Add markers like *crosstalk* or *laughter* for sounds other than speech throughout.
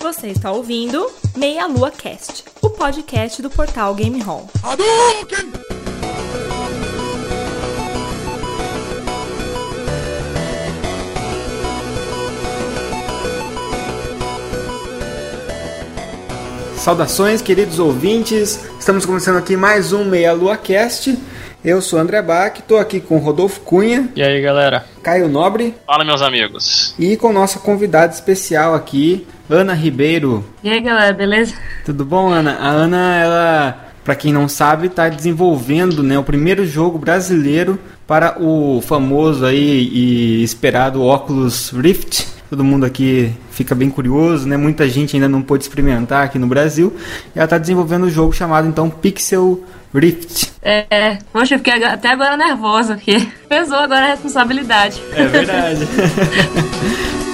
Você está ouvindo Meia Lua Cast, o podcast do portal Game Hall. Saudações, queridos ouvintes. Estamos começando aqui mais um Meia Lua Cast. Eu sou André Bach, estou aqui com Rodolfo Cunha, E aí, galera? Caio Nobre Fala, meus amigos. e com nossa convidada especial aqui, Ana Ribeiro. E aí, galera, beleza? Tudo bom, Ana? A Ana, ela, para quem não sabe, está desenvolvendo né, o primeiro jogo brasileiro para o famoso aí e esperado Oculus Rift. Todo mundo aqui fica bem curioso, né? Muita gente ainda não pôde experimentar aqui no Brasil. E ela está desenvolvendo um jogo chamado então Pixel Rift. É, é, poxa, eu fiquei até agora nervosa, porque *laughs* pesou agora a responsabilidade. É verdade. *laughs*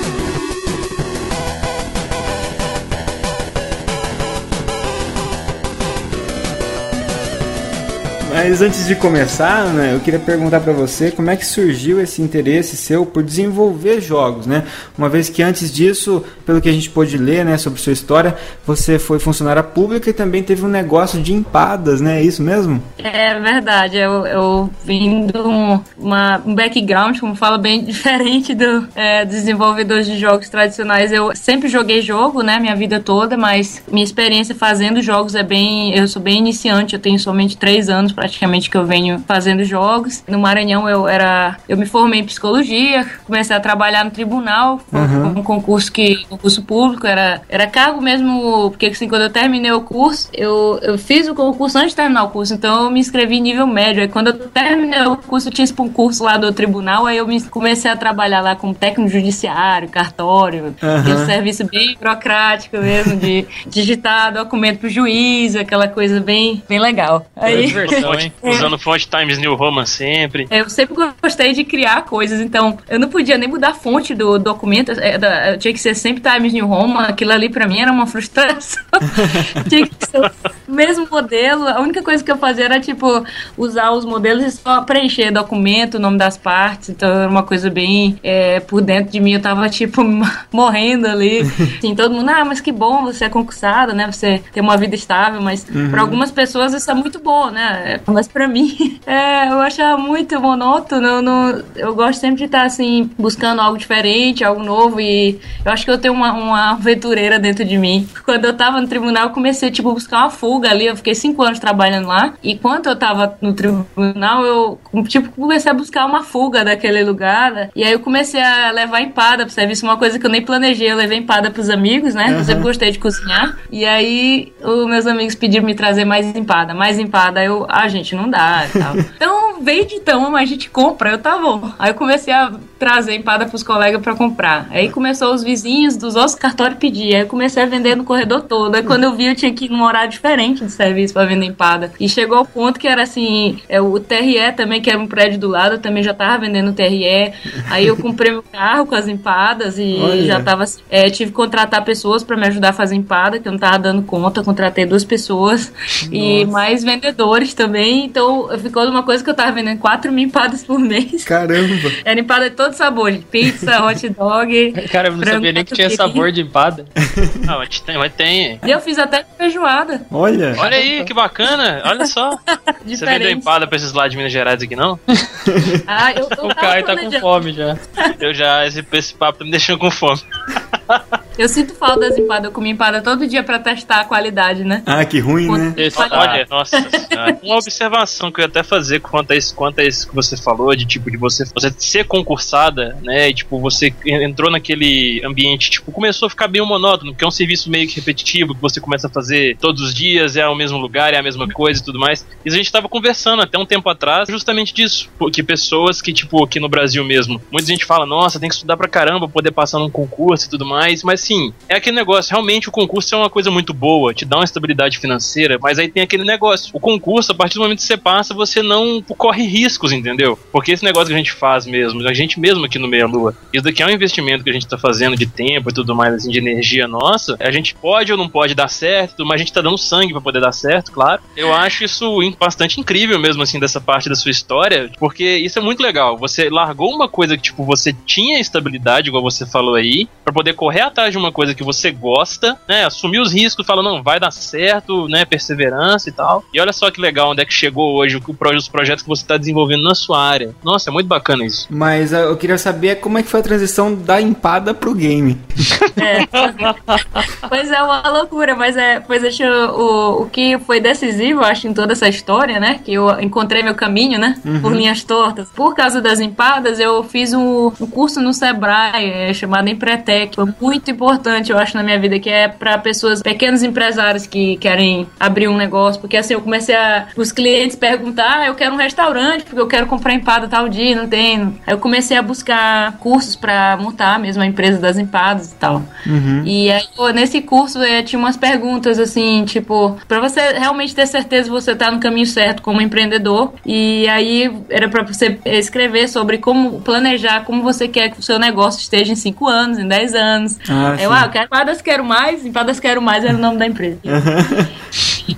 Mas antes de começar, né, eu queria perguntar pra você como é que surgiu esse interesse seu por desenvolver jogos, né? Uma vez que antes disso, pelo que a gente pôde ler, né, sobre sua história, você foi funcionária pública e também teve um negócio de empadas, né? É isso mesmo? É verdade, eu, eu vim de um, uma, um background, como fala, bem *laughs* diferente do é, de jogos tradicionais. Eu sempre joguei jogo, né, minha vida toda, mas minha experiência fazendo jogos é bem. Eu sou bem iniciante, eu tenho somente três anos praticamente que eu venho fazendo jogos. No Maranhão eu era. Eu me formei em psicologia, comecei a trabalhar no tribunal, foi um concurso que. concurso público, era, era cargo mesmo, porque assim, quando eu terminei o curso, eu, eu fiz o concurso antes de terminar o curso, então eu me inscrevi em nível médio. Aí quando eu terminei o curso, eu tinha esse concurso lá do tribunal, aí eu me comecei a trabalhar lá como técnico judiciário, cartório, Aham. aquele serviço bem burocrático mesmo, de digitar documento pro juiz, aquela coisa bem, bem legal. Aí. diversão, Fonte- hein? usando fonte Times New Roman sempre. Eu sempre gostei de criar coisas, então eu não podia nem mudar a fonte do documento, é, da- eu tinha que ser sempre Times New Roman, aquilo ali pra mim era uma frustração. *laughs* tinha que ser o mesmo modelo, a única coisa que eu fazia era tipo usar os modelos e só preencher documento, o nome das partes, então era uma coisa bem é, por dentro de mim, eu tava tipo *laughs* morrendo ali. Assim, todo mundo, ah, mas que bom, você é concursada, né? Você tem uma vida estável, mas pra algumas pessoas isso é muito bom, né? *laughs* Mas pra mim, *laughs* é, eu achava muito monótono. Eu, não- eu gosto sempre de estar assim, buscando algo diferente, algo novo. E eu acho que eu tenho uma, uma aventureira dentro de mim. Quando eu tava no tribunal, eu comecei tipo, a buscar uma fuga ali. Eu fiquei cinco anos trabalhando lá. E enquanto eu tava no tribunal, eu tipo, comecei a buscar uma fuga daquele lugar. né? E aí eu comecei a levar empada pro serviço, uma coisa que eu nem planejei. Eu levei empada pros amigos, né? Eu sempre gostei de cozinhar. E aí os meus amigos pediram me trazer mais empada, mais empada. Aí eu, ah, gente, não dá e tal. *laughs* então, vende então, mas a gente compra. Eu, tá bom. Aí eu comecei a trazer empada pros colegas pra comprar. Aí começou os vizinhos dos outros cartórios pedir. Aí eu comecei a vender no corredor todo. Aí quando eu vi, eu tinha que ir num horário diferente de serviço pra vender empada. E chegou ao ponto que era assim, é, o TRE também, que era um prédio do lado, eu também já tava vendendo TRE. Aí eu comprei meu carro com as empadas e Olha. já tava assim, é, tive que contratar pessoas pra me ajudar a fazer empada, que eu não tava dando conta. Contratei duas pessoas e mais vendedores também. Então ficou uma coisa que eu tava vendendo 4 mil empadas por mês. Caramba! *laughs* Era empada de todo sabor, de pizza, hot dog. Cara, eu não frango sabia nem que tinha sabor de empada. *laughs* Ah, mas tem, mas tem. E eu fiz até feijoada. Olha! Olha aí, que bacana. Olha só. *laughs* Você vendeu empada pra esses lados de Minas Gerais aqui, não? Ah, eu, eu O Caio tá com fome já. Eu já, esse, esse papo tá me deixando com fome. Eu sinto falta das empadas. Eu comi empada todo dia pra testar a qualidade, né? Ah, que ruim, né? Esse Olha, nossa senhora. *laughs* Uma observação que eu ia até fazer quanto a isso, quanto a isso que você falou, de tipo, de você, você ser concursada, né? E, tipo, você entrou naquele ambiente, tipo, começou a ficar bem monótono, porque é um serviço meio que repetitivo, que você começa a fazer todos os dias, é o mesmo lugar, é a mesma coisa e tudo mais. E a gente tava conversando até um tempo atrás justamente disso. Porque pessoas que, tipo, aqui no Brasil mesmo, muita gente fala, nossa, tem que estudar pra caramba pra poder passar num concurso e tudo mais, mas sim, é aquele negócio, realmente o concurso é uma coisa muito boa, te dá uma estabilidade financeira, mas aí tem aquele negócio. O concurso, a partir do momento que você passa, você não corre riscos, entendeu? Porque esse negócio que a gente faz mesmo, a gente mesmo aqui no Meia Lua, isso daqui é um investimento que a gente tá fazendo de tempo e tudo mais, assim, de energia nossa. A gente pode ou não pode dar certo, mas a gente tá dando sangue pra poder dar certo, claro. Eu acho isso bastante incrível mesmo, assim, dessa parte da sua história, porque isso é muito legal. Você largou uma coisa que, tipo, você tinha estabilidade, igual você falou aí, pra poder correr atrás de uma coisa que você gosta, né? Assumir os riscos, fala, não, vai dar certo, né? Perseverança e tal. E olha só que legal onde é que chegou hoje os projetos que você está desenvolvendo na sua área. Nossa, é muito bacana isso. Mas uh, eu queria saber como é que foi a transição da empada pro game. É. *laughs* pois é, uma loucura, mas é, pois acho o, o que foi decisivo, acho, em toda essa história, né? Que eu encontrei meu caminho, né? Uhum. Por linhas tortas. Por causa das empadas, eu fiz um, um curso no Sebrae é, chamado Empretec. Foi muito importante, eu acho, na minha vida, que é para pessoas, pequenos empresários que querem abrir um negócio. Porque assim, eu comecei a. Os clientes perguntar, ah, eu quero um restaurante, porque eu quero comprar empada tal dia, não tem. Aí eu comecei a buscar cursos para montar mesmo a empresa das empadas e tal. Uhum. E aí, nesse curso, é, tinha umas perguntas assim, tipo, para você realmente ter certeza que você tá no caminho certo como empreendedor. E aí era para você escrever sobre como planejar, como você quer que o seu negócio esteja em 5 anos, em 10 anos. Ah, eu, ah, eu quero empadas quero mais, empadas quero mais era o nome da empresa.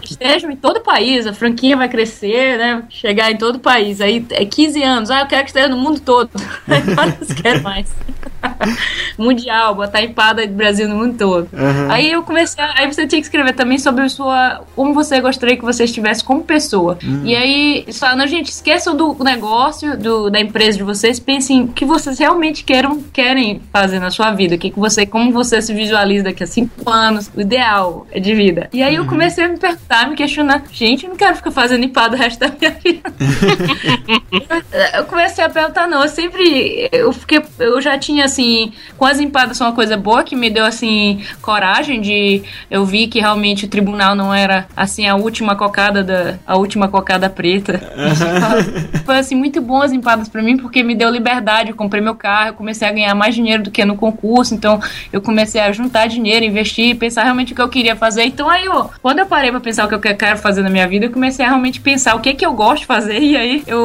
estejam *laughs* em todo o país, a franquia vai crescer, né? Chegar em todo o país. Aí é 15 anos, ah, eu quero que esteja no mundo todo. *laughs* Quantas quero mais? *laughs* Mundial, botar empada do Brasil no mundo todo. Uhum. Aí eu comecei, a, aí você tinha que escrever também sobre sua, como você gostaria que você estivesse como pessoa. Uhum. E aí, só, não, gente, esqueçam do negócio, do, da empresa de vocês, pensem o que vocês realmente queiram, querem fazer na sua vida, que, que você, como você se visualiza daqui a cinco anos, o ideal é de vida. E aí eu uhum. comecei a me perguntar, me questionar, gente, eu não quero ficar fazendo empada o resto da minha vida. *laughs* eu comecei a perguntar, não, eu sempre, eu fiquei, eu já tinha assim, com as empadas são uma coisa boa que me deu assim coragem de eu vi que realmente o tribunal não era assim a última cocada da a última cocada preta. *laughs* Foi assim muito bom as empadas para mim porque me deu liberdade, eu comprei meu carro, eu comecei a ganhar mais dinheiro do que no concurso, então eu comecei a juntar dinheiro, investir, pensar realmente o que eu queria fazer. Então aí, ó, quando eu parei para pensar o que eu quero fazer na minha vida, eu comecei a realmente pensar o que que eu gosto de fazer *laughs* e aí eu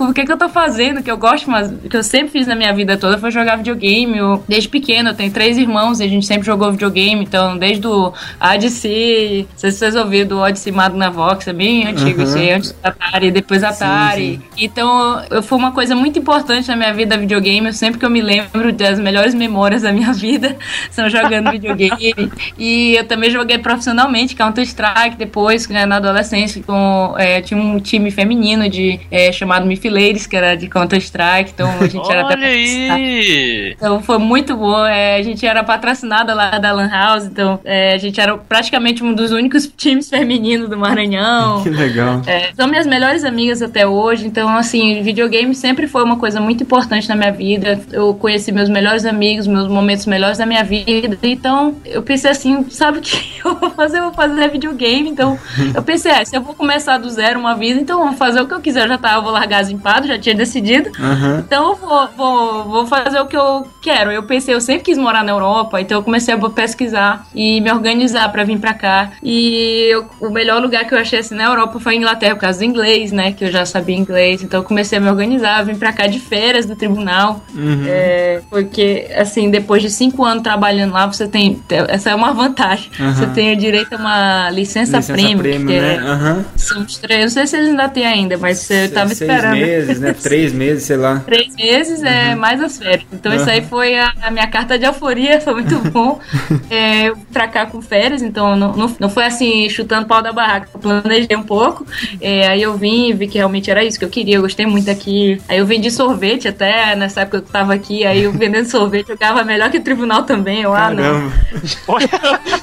o que que eu tô fazendo, que eu gosto, mas que eu sempre fiz na minha vida toda foi jogar videogame. Eu, desde pequeno, eu tenho três irmãos e a gente sempre jogou videogame. Então, desde o Odyssey, não sei se vocês ouviram do Odyssey Magnavox, é bem antigo uhum. isso aí, antes do Atari, depois Atari. Sim, sim. Então, foi uma coisa muito importante na minha vida videogame. Eu, sempre que eu me lembro das melhores memórias da minha *laughs* vida são jogando videogame. e eu também joguei profissionalmente Counter-Strike depois, né, na adolescência, com, é, tinha um time feminino de, é, chamado Mifileiros, que era de Counter-Strike. Então, a gente Olha era até. Aí. Então foi muito bom. É, a gente era patrocinada lá da Lan House, então é, a gente era praticamente um dos únicos *laughs* times femininos do Maranhão. Que legal. É, são minhas melhores amigas até hoje, então assim, videogame sempre foi uma coisa muito importante na minha vida. Eu conheci meus melhores amigos, meus momentos melhores da minha vida. Então eu pensei assim, sabe o que *laughs* eu vou fazer? Eu vou fazer videogame. Então *laughs* eu pensei, é, se eu vou começar do zero uma vida, então eu vou fazer o que eu quiser. Eu já tava, eu vou largar as empadas, já tinha decidido. Uhum. Então eu vou, vou, vou fazer o que eu quero. Eu pensei, eu sempre quis morar na Europa, então eu comecei a pesquisar e me organizar para vir para cá. E eu, o melhor lugar que eu achei assim na Europa foi a Inglaterra, por causa do inglês, né? Que eu já sabia inglês. Então eu comecei a me organizar, vim para cá de férias do tribunal. Uhum. É, porque, assim, depois de cinco anos trabalhando lá, você tem. Essa é uma vantagem. Uhum. Você tem direito a uma licença, licença prêmio. prêmio que né? é, uhum. São os três. Não sei se eles ainda têm ainda, mas eu tava Seis esperando. Três meses, né? *laughs* Três meses, sei lá. Três meses é mais as férias. Então isso aí foi a, a, minha carta de euforia, *laughs* foi muito bom. *laughs* é, pra cá com férias, então não, não, não foi assim, chutando pau da barraca. Eu planejei um pouco. É, aí eu vim e vi que realmente era isso que eu queria. Eu gostei muito aqui. Aí eu vendi sorvete até nessa época que eu tava aqui. Aí eu vendendo sorvete, eu ganhava melhor que o tribunal também. Eu, ah, não.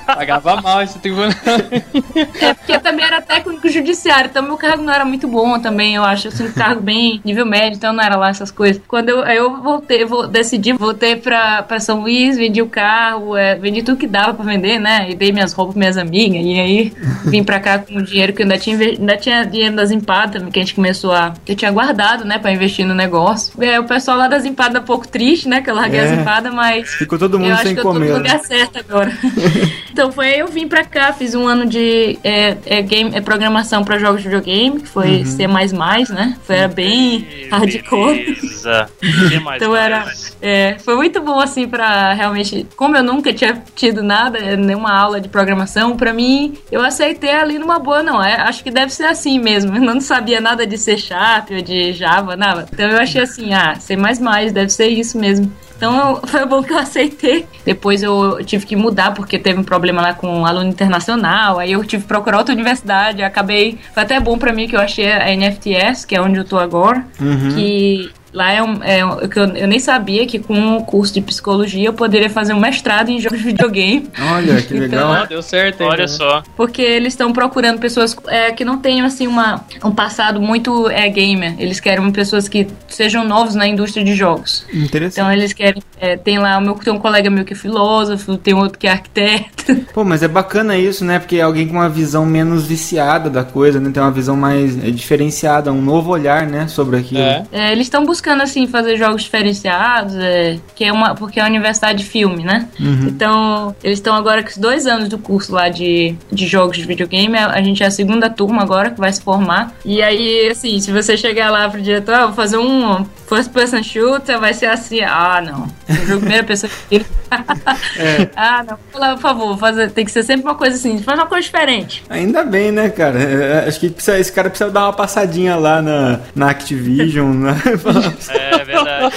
Pagava mal esse tribunal. é, porque também era técnico judiciário, então meu cargo não era muito bom também, eu acho. Assim, um cargo bem nível médio, então não era lá essas coisas. Quando eu, eu voltei, vou, decidi, voltei pra, pra São Luís, vendi o carro, é, vendi tudo que dava pra vender, né? E dei minhas roupas pra minhas amigas. E aí vim pra cá com o dinheiro que eu ainda tinha, ainda tinha dinheiro das empadas, que a gente começou a. que eu tinha guardado, né, pra investir no negócio. É, o pessoal lá das empadas um pouco triste, né? Que eu larguei é, as empadas, mas. Ficou todo mundo eu sem acho que comer. Eu tô no lugar certo agora. *laughs* Então foi aí eu vim pra cá, fiz um ano de é, é, game, é, programação pra jogos de videogame, que foi C++, né? Foi era bem hardcore. Beleza. *laughs* Então era, é, foi muito bom assim pra realmente, como eu nunca tinha tido nada, nenhuma aula de programação, pra mim eu aceitei ali numa boa, não. É, acho que deve ser assim mesmo. Eu não sabia nada de C Sharp ou de Java, nada. Então eu achei assim, ah, C++, deve ser isso mesmo. Então foi bom que eu aceitei. Depois eu tive que mudar porque teve um problema lá com um aluno internacional. Aí eu tive que procurar outra universidade. Acabei. Foi até bom para mim que eu achei a NFTS, que é onde eu tô agora. Uhum. Que Lá é, um, é um, eu, eu nem sabia que com o curso de psicologia eu poderia fazer um mestrado em jogos de videogame. Olha, que *laughs* legal. Ah, deu certo. Olha né? só. Porque eles estão procurando pessoas é, que não tenham assim uma, um passado muito é, gamer. Eles querem pessoas que sejam novos na indústria de jogos. Interessante. Então eles querem. é, tem lá o meu, tem um colega meu que é filósofo, tem outro que é arquiteto. Pô, mas é bacana isso, né? Porque é alguém com uma visão menos viciada da coisa, né? Tem uma visão mais é, diferenciada, um novo olhar, né? Sobre aquilo. É. É, eles estão buscando assim fazer jogos diferenciados, é, que é uma porque é a universidade de filme, né? Então eles estão agora com os dois anos do curso lá de, de jogos de videogame. A, a gente é a segunda turma agora que vai se formar. E aí, assim, se você chegar lá pro diretor, ah, vou fazer um first person shooter, vai ser assim, ah, não. Um jogo primeira pessoa. *laughs* *laughs* Ah, não. Fala, por favor, fazer, tem que ser sempre uma coisa assim, faz uma coisa diferente. Ainda bem, né, cara? É, Acho que precisa- esse cara precisa dar uma passadinha lá na, na Activision, né? *laughs* É verdade.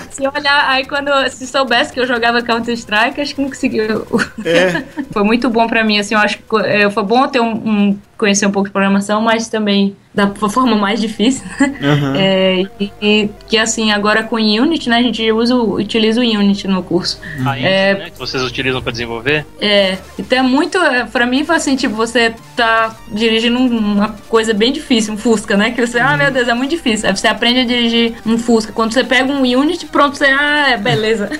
*laughs* Se olhar, aí quando se soubesse que eu jogava Counter Strike, acho que não conseguiu. É. *laughs* foi muito bom pra mim, assim, eu acho que é, foi bom ter um, um- conhecer um pouco de programação, mas também da forma mais difícil. Aham. É, e, e que assim, agora com Unity, né, a gente usa, utiliza o Unity no curso. A É. né, que vocês utilizam pra desenvolver. É, então é muito, é, pra mim foi assim, tipo, você tá dirigindo um- uma coisa bem difícil, um Fusca, né, que você, ah, meu Deus, é muito difícil. Aí você aprende a dirigir um Fusca. Quando você pega um Unity, pronto, você, ah, é, beleza. *laughs*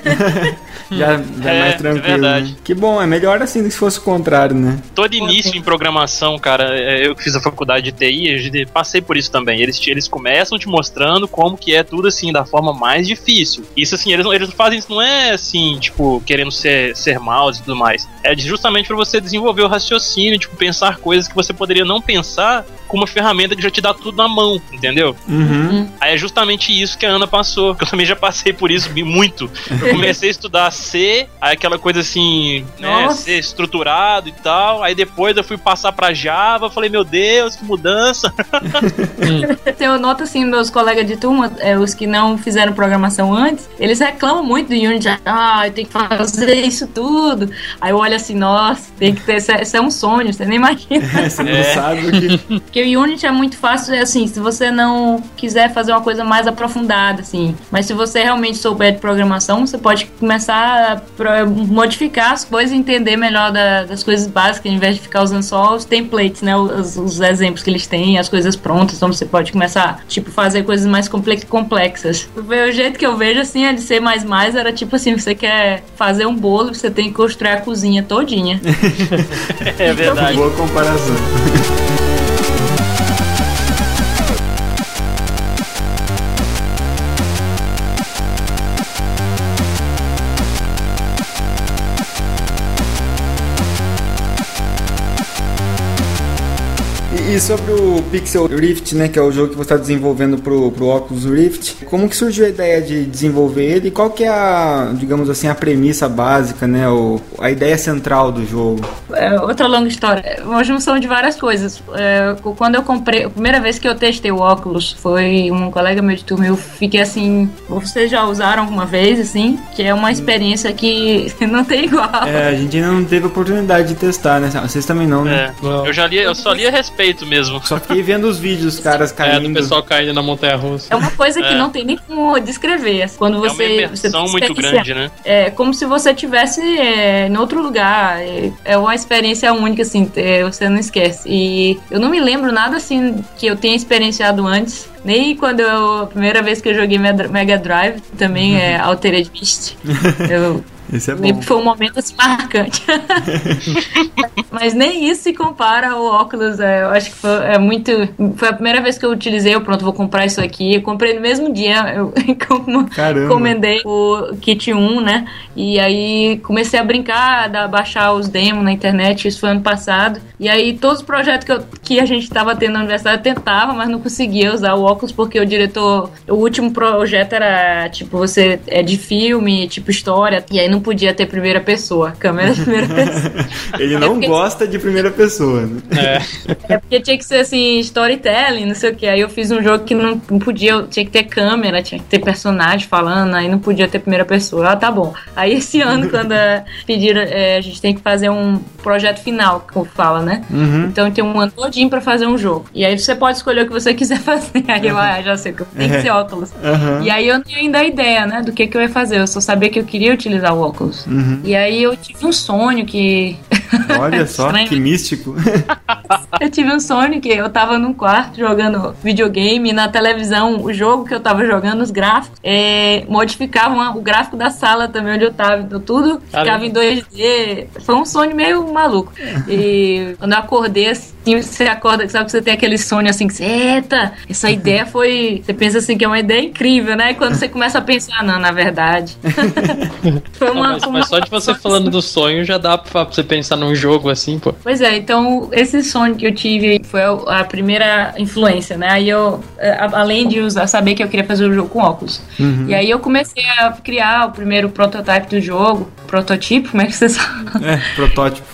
Já, já é É, mais é tranquilo. verdade. né? Que bom, é melhor assim do que se fosse o contrário, né? Todo início em programação, cara, é, eu que fiz a faculdade de TI, passei por isso também. Eles, te- eles começam te mostrando como que é tudo assim, da forma mais difícil. Isso assim, eles, não- eles fazem isso não é assim, tipo, querendo ser, ser mouse e tudo mais. É justamente pra você desenvolver o raciocínio, tipo, pensar coisas que você poderia não pensar com uma ferramenta que já te dá tudo na mão, entendeu? Uhum. Aí é justamente isso que a Ana passou, *laughs* que eu também já passei por isso muito. Eu comecei a estudar C, aí aquela coisa assim, né, Nossa. C estruturado e tal. Aí depois eu fui passar pra Java, falei, meu Deus, que mudança. *laughs* Eu noto assim, meus colegas de turma, é, os que não fizeram programação antes, eles reclamam muito do Unity. Ah, eu tenho que fazer isso tudo. Aí eu olho assim, nossa, tem que ter. Isso é, é um sonho, você nem imagina. *laughs* Você não É. sabe o que. *laughs* Porque o Unity é muito fácil, é assim, se você não quiser fazer uma coisa mais aprofundada, assim. Mas se você realmente souber de programação, você pode começar a modificar as coisas e entender melhor da- das coisas básicas, ao invés de ficar usando só os templates, né? Os, os exemplos que eles têm, as coisas prontas. Então você pode começar, tipo, fazer coisas mais comple- complexas. O jeito que eu vejo, assim, é de ser mais mais, era tipo assim, você quer fazer um bolo, você tem que construir a cozinha todinha. *laughs* É verdade. Boa comparação. *laughs* E- sobre o Pixel Rift, né, que é o jogo que você está desenvolvendo pro, pro Oculus Rift, como que surgiu a ideia de desenvolver ele e qual que é a, digamos assim, a premissa básica, né, o, a ideia central do jogo? É outra longa história. É uma junção de várias coisas. É, quando eu comprei, a primeira vez que eu testei o óculos foi um colega meu de turma. Eu fiquei assim. Vocês já usaram alguma vez, assim? Que é uma experiência que *laughs* não tem igual. É, a gente ainda não teve oportunidade de testar, né? Vocês também não, né? É. Eu já li, eu só li a respeito mesmo. Só fiquei vendo os vídeos, os caras É, caindo. do pessoal caindo na montanha russa. É uma coisa que É. não tem nem como descrever. Quando É uma você. você imersão muito grande, né? É como se você tivesse é, em outro lugar. É, é uma experiência única, assim, é, você não esquece. E eu não me lembro nada assim que eu tenha experienciado antes. Nem quando eu. A primeira vez que eu joguei Mega Mega Drive, também é Altered Beast. *laughs* eu Esse é bom. foi um momento assim, marcante. *laughs* Mas nem isso se compara ao óculos. é, eu acho que foi, é muito. Foi a primeira vez que eu utilizei. Eu, pronto, vou comprar isso aqui. Eu comprei no mesmo dia. Eu *laughs* encomendei o kit 1, né? E aí comecei a brincar, a baixar os demos na internet. Isso foi ano passado. E aí todos os projetos que, eu- que a gente tava tendo na universidade eu tentava, mas não conseguia usar o óculos porque o diretor. O último projeto era tipo, você é de filme, tipo história. E aí não podia ter primeira pessoa, câmera de primeira *laughs* pessoa. Ele não porque- gosta de primeira pessoa, né? É porque tinha que ser assim, storytelling, não sei o que. Aí eu fiz um jogo que não, não podia, tinha que ter câmera, tinha que ter personagem falando, aí não podia ter primeira pessoa. Ah, tá bom. Aí esse *laughs* ano, quando eh, pediram, eh, a gente tem que fazer um projeto final, como fala, né? Uhum. Então tem um ano todinho pra fazer um jogo. E aí você pode escolher o que você quiser *laughs* fazer. Aí eu, ah, já sei que tem que ser óculos. Aham. E aí eu não tinha ainda a ideia, né, do que, que eu ia fazer. Eu só sabia que eu queria utilizar o óculos. Uhum. E aí eu tive um sonho que. Olha *laughs* só, que místico. *laughs* Eu tive um sonho que eu tava num quarto jogando videogame e na televisão, o jogo que eu tava jogando, os gráficos, é, modificavam a- o gráfico da sala também onde eu tava. Então tudo ficava em 2D. Foi um sonho meio maluco. E *laughs* quando eu acordei assim, você acorda, sabe que você tem aquele sonho assim que você, eita, essa ideia foi. Você pensa assim que é uma ideia incrível, né? E quando você começa a pensar, não, na verdade. foi Não, mas, mas só de você falando do sonho já dá pra você pensar num jogo assim, pô. Pois é, então esse sonho que eu tive foi a primeira influência, né? Aí eu, a- além de usar, saber que eu queria fazer o jogo com óculos. Uhum. E aí eu comecei a criar o primeiro prototype do jogo. Prototipo, como é que vocês *laughs* falam? É, protótipo.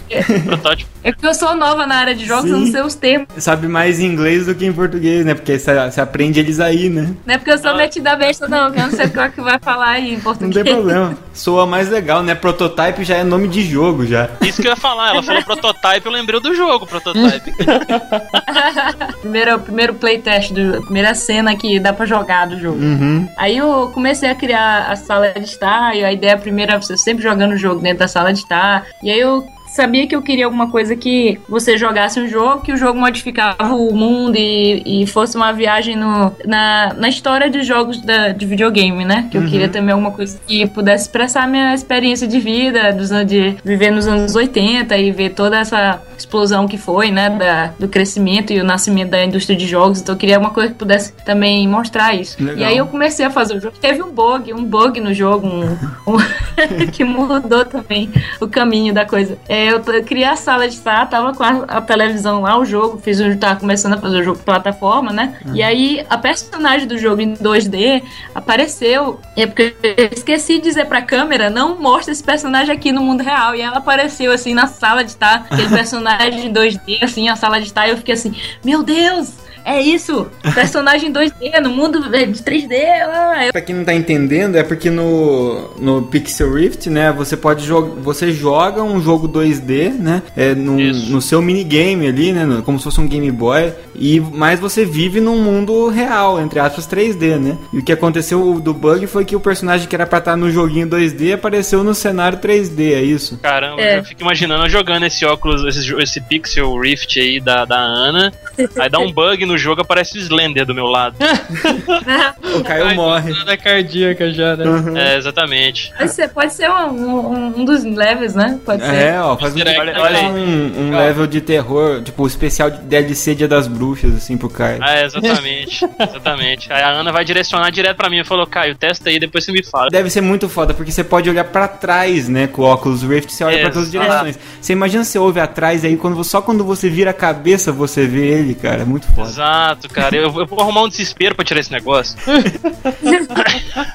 Protótipo. É porque eu sou nova na área de jogos, eu não Sim. sei os termos. Sabe mais em inglês do que em português, né? Porque você você aprende eles aí, né? Não é porque eu sou metida besta, não, que eu não sei qual que vai falar aí em Não português. tem problema. Soa mais legal, né? Prototype já é nome de jogo já. Isso que eu ia falar, ela falou prototype, eu lembrei do jogo, prototype. *laughs* Primeiro, primeiro playtest, do, a primeira cena que dá pra jogar do jogo. Uhum. Aí eu comecei a criar a sala de estar, e a ideia primeira era você sempre jogando o jogo dentro da sala de estar. E aí eu sabia que eu queria alguma coisa que você jogasse um jogo, que o jogo modificava o mundo e, e fosse uma viagem no, na, na história de jogos da, de videogame, né? Que eu queria também alguma coisa que pudesse expressar minha experiência de vida, dos, de viver nos anos 80 e ver toda essa explosão que foi, né? Da, do crescimento e o nascimento da indústria de jogos. Então eu queria uma coisa que pudesse também mostrar isso. Legal. E aí eu comecei a fazer o jogo. Teve um bug, um bug no jogo, um, um- *laughs* que mudou também o caminho da coisa. É, eu, eu criei a sala de estar, tava com a, a televisão lá, o jogo, fiz o tava começando a fazer o jogo de plataforma, né? E aí a personagem do jogo em 2D apareceu. É porque eu esqueci de dizer pra câmera, não mostra esse personagem aqui no mundo real. E ela apareceu assim na sala de estar, aquele *laughs* personagem em 2D, assim, a sala de estar, e eu fiquei assim, meu Deus! É isso! Personagem 2D no mundo é, de 3D. ah, eu- Pra quem não tá entendendo, é porque no, no Pixel Rift, né, você pode jogar, você joga um jogo 2D, né, é, no, no seu minigame ali, né, no- como se fosse um Game Boy, e mas você vive num mundo real, entre aspas 3D, né. E o que aconteceu do bug foi que o personagem que era pra estar no joguinho 2D apareceu no cenário 3D, é isso? Caramba, É. eu fico imaginando eu jogando esse óculos, esse, esse Pixel Rift aí da, da Ana. *laughs* Aí dá um bug no jogo, aparece o Slender do meu lado. *laughs* O Caio Ai, morre. Nada cardíaca já, né? É, exatamente. Pode ser, pode ser um, um, um dos levels, né? Pode ser. É, ó, faz um, olha, olha um, um level de terror, tipo, especial de DLC Dia das Bruxas, assim, pro Caio. Ah, é, exatamente. exatamente. Aí a Ana vai direcionar direto pra mim e falou: Caio, testa aí, depois você me fala. Deve ser muito foda, porque você pode olhar pra trás, né, com o óculos Rift, você olha pra todas as direções. Você imagina você ouve atrás aí, quando, só quando você vira a cabeça você vê ele, cara, é muito foda. Exato, cara. Eu, eu vou arrumar um desespero pra tirar esse negócio. *laughs*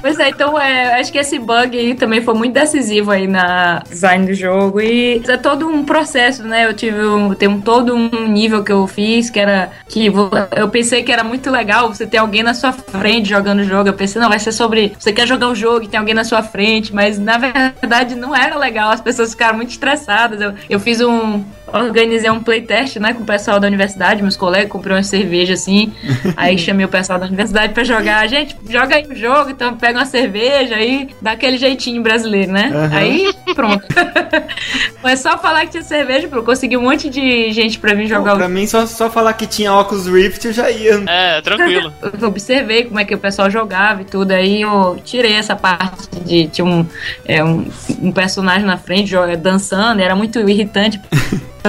Pois é, então é, acho que esse bug aí também foi muito decisivo aí na design do jogo. E é todo um processo, né? Eu tive um, tem um, todo um nível que eu fiz que era. que eu pensei que era muito legal você ter alguém na sua frente jogando o jogo. Eu pensei, não, vai ser sobre. Você quer jogar o jogo e tem alguém na sua frente, mas na verdade não era legal. As pessoas ficaram muito estressadas. Eu, eu fiz um. Organizei um playtest, né, com o pessoal da universidade, meus colegas, comprei uma cerveja assim. *laughs* aí chamei o pessoal da universidade pra jogar. Gente, joga aí o jogo, então pega uma cerveja aí, dá aquele jeitinho brasileiro, né? Uhum. Aí, pronto. *laughs* Foi só falar que tinha cerveja, pô, consegui um monte de gente pra vir jogar Pô, o pra mim, só, só falar que tinha óculos Rift eu já ia. É, tranquilo. *laughs* eu observei como é que o pessoal jogava e tudo, aí eu tirei essa parte de tinha um, é, um, um personagem na frente joga- dançando, era muito irritante.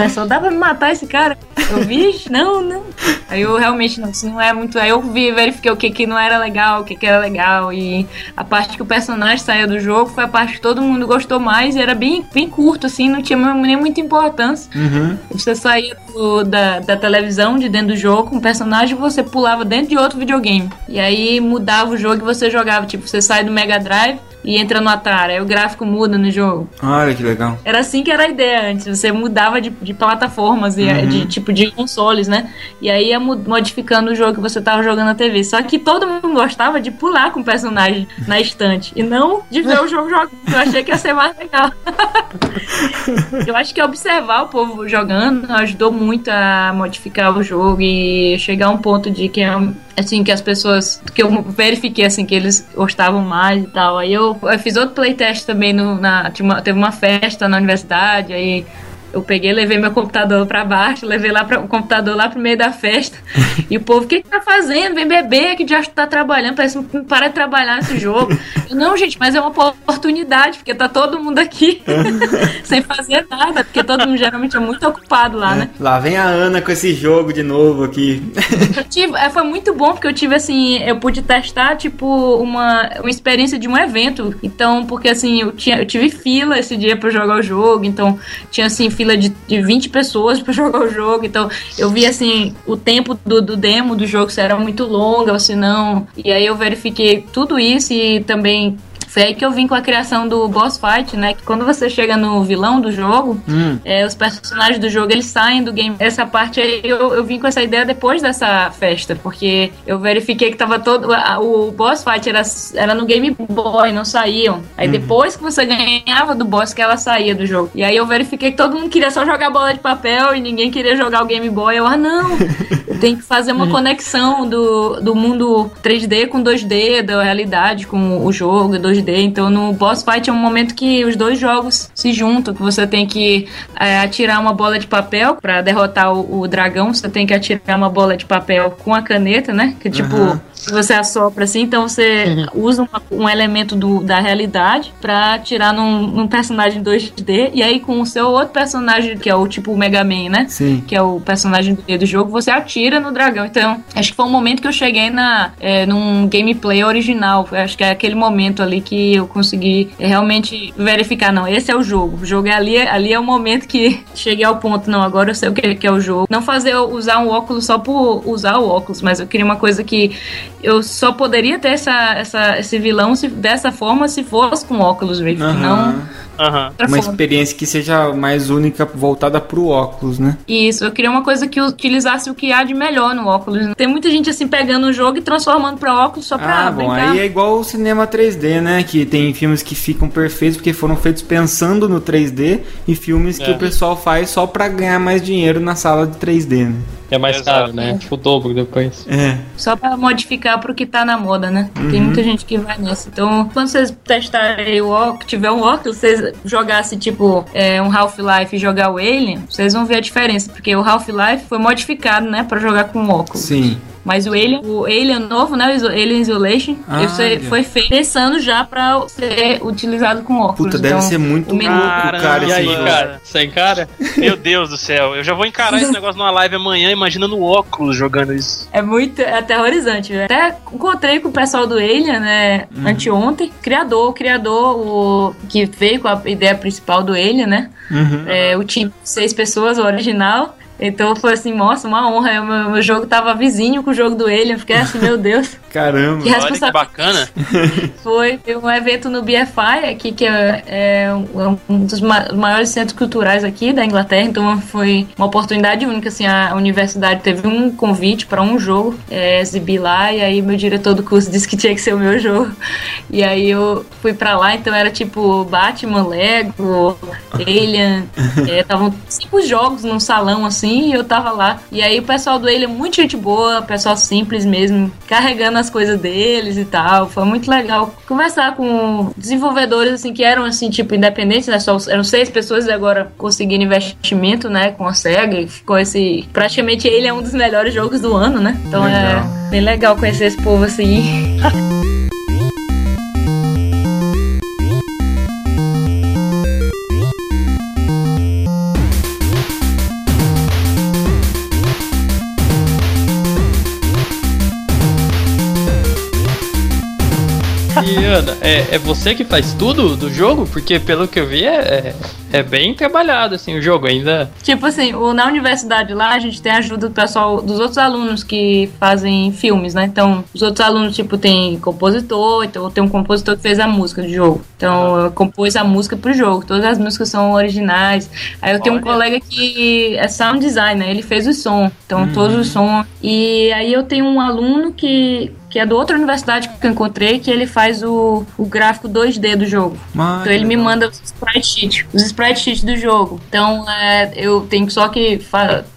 Só dá pra me matar esse cara. Eu vi, não, não. Aí eu realmente não, isso não é muito. Aí eu vi, verifiquei o que, que não era legal, o que, que era legal. E a parte que o personagem saía do jogo foi a parte que todo mundo gostou mais e era bem, bem curto, assim, não tinha nem muita importância. Uhum. Você saía do- da, da televisão, de dentro do jogo, com o personagem, você pulava dentro de outro videogame. E aí mudava o jogo e você jogava. Tipo, você sai do Mega Drive e entra no Atari. Aí o gráfico muda no jogo. Olha que legal. Era assim que era a ideia antes. Você mudava de, de plataformas, e Uhum. de tipo de consoles, né? E aí ia modificando o jogo que você tava jogando na TV. Só que todo mundo gostava de pular com o personagem na estante. E não de ver o jogo jogando. Eu achei que ia ser mais legal. *laughs* Eu acho que observar o povo jogando ajudou muito a modificar o jogo e chegar a um ponto de que assim que as pessoas que eu verifiquei assim que eles gostavam mais e tal. Aí eu, eu fiz outro playtest também no, na tinha uma- teve uma festa na universidade aí eu peguei, levei meu computador pra baixo, levei lá pra, o computador lá pro meio da festa. *laughs* e o povo, o que, que tá fazendo? Vem beber, que já tá trabalhando, parece que não para de trabalhar nesse jogo. *laughs* Eu, não, gente, mas é uma oportunidade, porque tá todo mundo aqui *laughs* sem fazer nada, porque todo mundo geralmente é muito ocupado lá, né? Lá vem a Ana com esse jogo de novo aqui. Tive, é, foi muito bom porque eu tive assim, eu pude testar tipo uma, uma experiência de um evento. Então, porque assim, eu, tinha, eu tive fila esse dia pra jogar o jogo, então tinha assim fila de, de 20 pessoas *laughs* pra jogar o jogo. Então, eu vi assim o tempo do, do demo do jogo se era muito longa ou se não. E aí eu verifiquei tudo isso e também foi aí que eu vim com a criação do boss fight, né? Que quando você chega no vilão do jogo, Hum. é, os personagens do jogo eles saem do game. Essa parte aí eu, eu vim com essa ideia depois dessa festa, porque eu verifiquei que tava todo. a- o boss fight era, era no Game Boy, não saíam. Aí depois que você ganhava do boss que ela saía do jogo. E aí eu verifiquei que todo mundo queria só jogar bola de papel e ninguém queria jogar o Game Boy. Eu, ah, não! *laughs* Tenho que fazer uma conexão do, do mundo 3D com 2D, da realidade com o jogo 2D. Então no boss fight é um momento que os dois jogos se juntam, que você tem que é, atirar uma bola de papel pra derrotar o, o dragão. Você tem que atirar uma bola de papel com a caneta, né? Que tipo Aham. você assopra assim, então você usa uma- um elemento do- da realidade pra atirar num, num personagem 2D e aí com o seu outro personagem que é o tipo Mega Man, né? Sim. que é o personagem do, do jogo, você atira no dragão. Então, acho que foi um momento que eu cheguei na, é, num gameplay original. Acho que é aquele momento ali que eu consegui realmente verificar, não, esse é o jogo. O jogo é ali, ali é o momento que *laughs* cheguei ao ponto, não, agora eu sei o que, que é o jogo. Não fazer eu usar um óculos só por usar o óculos, mas eu queria uma coisa que eu só poderia ter essa, essa, esse vilão se, dessa forma se fosse com óculos Rift, não Aham. Aham. outra Uma experiência que seja mais única voltada pro óculos, né? Isso, eu queria uma coisa que utilizasse o que há de melhor no óculos. Tem muita gente assim pegando o jogo e transformando pra óculos só pra Ah, bom, brincar. aí é igual o cinema 3D, né? Que tem filmes que ficam perfeitos porque foram feitos pensando no 3D e filmes que É. o pessoal faz só pra ganhar mais dinheiro na sala de 3D, né? É mais Exato. caro, né? Tipo o dobro depois. É. Só pra modificar pro que tá na moda, né? Uhum. Tem muita gente que vai nessa. Então, quando vocês testarem o óculos, tiver um óculos, vocês jogassem tipo é, um Half-Life e jogar o Alien, vocês vão ver a diferença. Porque o Half-Life foi modificado, né? Pra jogar com óculos. Sim. Mas o Alien, o Alien novo, né? O Alien Isolation, Ah, olha. foi feito pensando já pra ser utilizado com óculos. Puta, deve Então, ser muito louco, cara, E aí, cara? Sem cara? Meu Deus do céu, eu já vou encarar esse *laughs* negócio numa live amanhã, imaginando o óculos jogando isso. É muito é aterrorizante. velho. Até encontrei com o pessoal do Alien, né? Uhum. Anteontem. Criador, o criador, o que veio com a ideia principal do Alien, né? Uhum. É, o time de seis pessoas, o original. Então foi assim, nossa, uma honra. O meu, meu jogo tava vizinho com o jogo do Alien. Fiquei assim, meu Deus. Caramba. Que Olha que bacana. *laughs* Foi um evento no BFI aqui, que é, é um- um dos ma- maiores centros culturais aqui da Inglaterra, então foi uma oportunidade única, assim, a universidade teve um convite para um jogo é, exibir lá, e aí meu diretor do curso disse que tinha que ser o meu jogo, e aí eu fui para lá, então era tipo Batman, Lego, Alien, *laughs* estavam cinco jogos num salão assim, e eu tava lá, e aí o pessoal do Alien, muito gente boa, pessoal simples mesmo, carregando as coisas deles e tal, foi muito legal conversar com desenvolvedores assim que eram assim tipo independentes, né? Só eram seis pessoas e agora conseguiram investimento, né, com a Sega e ficou esse praticamente ele é um dos melhores jogos do ano, né? Então Legal. é bem legal conhecer esse povo assim. *laughs* E Ana, é, é você que faz tudo do jogo? Porque pelo que eu vi é, é, é bem trabalhado assim o jogo ainda. Tipo assim, o- na universidade lá a gente tem a ajuda do pessoal, dos outros alunos que fazem filmes, né? Então, os outros alunos, tipo, tem compositor, então tem um compositor que fez a música do jogo. Então, eu compôs a música pro jogo. Todas as músicas são originais. Aí eu tenho um colega que é sound designer, ele fez o som. Então, todos os sons. E aí eu tenho um aluno que. Que é da outra universidade que eu encontrei, que ele faz o, o gráfico 2D do jogo. Mas, Então ele me manda os sprite sheets, os sprite sheets do jogo. Então é, eu tenho só que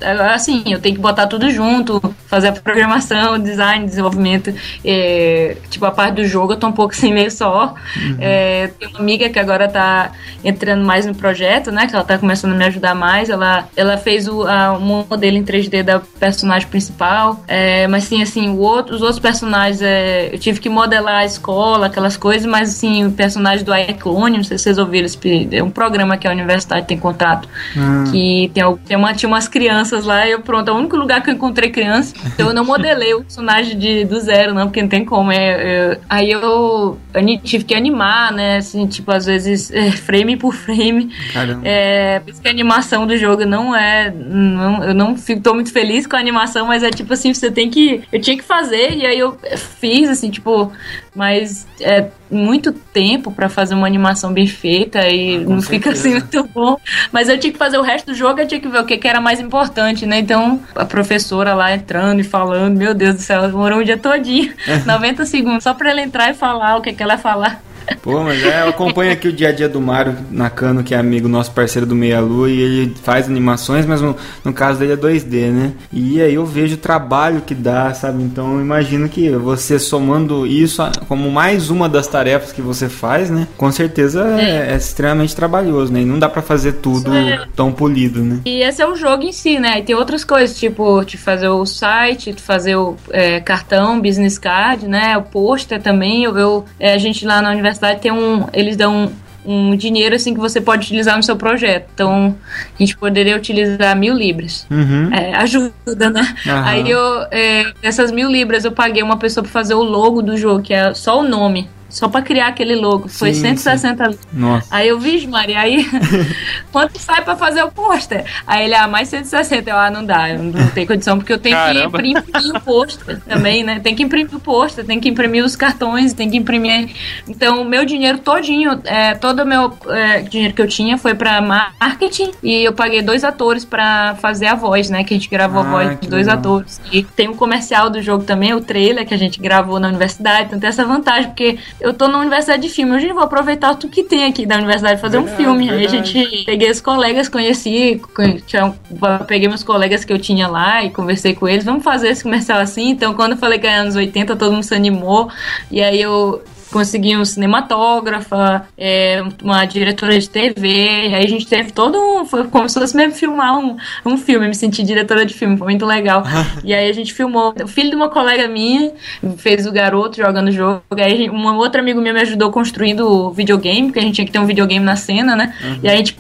é, assim, eu tenho que botar tudo junto, fazer a programação, design, desenvolvimento. É, tipo a parte do jogo eu tô um pouco sem *laughs* meio só. É, tem uma amiga que agora tá entrando mais no projeto, né? Que ela tá começando a me ajudar mais. Ela, ela fez o a, um modelo em 3D da personagem principal. É, mas sim, assim, outro, os outros personagens é, eu tive que modelar a escola, aquelas coisas, mas assim, o personagem do iClone, não sei se vocês ouviram, é um programa que a universidade tem contrato, Ah, que tem, tem uma, tinha umas crianças lá, e eu pronto, é o único lugar que eu encontrei criança, então eu não modelei o personagem de, do zero, não, porque não tem como. É, é- aí eu, ani- tive que animar, né? Assim, tipo, às vezes, é, frame por frame. caramba. É, por isso que a animação do jogo não é. Não, eu não fico, tô muito feliz com a animação, mas é tipo assim, você tem que. Eu tinha que fazer, e aí eu fiz, assim, tipo, mas é muito tempo pra fazer uma animação bem feita e Ah, não fica certeza. assim muito bom. Mas eu tinha que fazer o resto do jogo, eu tinha que ver o que, que era mais importante, né? Então, a professora lá entrando e falando, meu Deus do céu, demorou um dia todinho, *laughs* 90 segundos, só pra ela entrar e falar o que, que ela ia falar. Pô, mas é, eu acompanho aqui o dia a dia do Mário Nakano, que é amigo nosso parceiro do Meia Lua, e ele faz animações, mas no, no caso dele é 2D, né? E aí eu vejo o trabalho que dá, sabe? Então eu imagino que você somando isso como mais uma das tarefas que você faz, né? Com certeza é, é extremamente trabalhoso, né? E não dá pra fazer tudo tão polido, né? E esse é o jogo em si, né? E tem outras coisas, tipo, de fazer o site, de fazer o é, cartão, business card, né? O pôster também. Eu, eu- é, a gente lá na universidade tem um. Eles dão um dinheiro assim que você pode utilizar no seu projeto. Então, a gente poderia utilizar mil libras. Uhum. É, ajuda, né? Aham. Aí eu, é, essas mil libras, eu paguei uma pessoa pra fazer o logo do jogo, que é só o nome. Só pra criar aquele logo. Foi Sim, 160 libras. Nossa. Aí eu vi, Maria, aí *laughs* quanto sai pra fazer o pôster? Aí ele, ah, mais 160. Eu, ah, não dá, eu não tenho condição, porque eu tenho Caramba. que imprimir o pôster também, né? Tem que imprimir o pôster, tem que imprimir os cartões, tem que imprimir. Então, o meu dinheiro todinho, é, todo o meu é, dinheiro que eu tinha foi pra marketing e eu paguei dois atores pra fazer a voz, né? Que a gente gravou Ah, a voz de dois legal. atores. E tem um comercial do jogo também, o trailer que a gente gravou na universidade. Então tem essa vantagem, porque eu tô na universidade de filme. Hoje eu vou aproveitar tudo que tem aqui da universidade fazer Verdade, um filme. Aí a verdade. gente peguei os colegas, conheci, tinha- peguei meus colegas que eu tinha lá e conversei com eles. Vamos fazer esse comercial assim. Então quando eu falei que era anos 80, todo mundo se animou. E aí eu consegui um cinematógrafa, é, uma diretora de TV, aí a gente teve todo um. Foi como se fosse mesmo filmar um, um filme, me senti diretora de filme, foi muito legal. e aí a gente filmou. O filho de uma colega minha fez o garoto jogando o jogo. Aí um outro amigo meu me ajudou construindo o videogame, porque a gente tinha que ter um videogame na cena, né? E aí a gente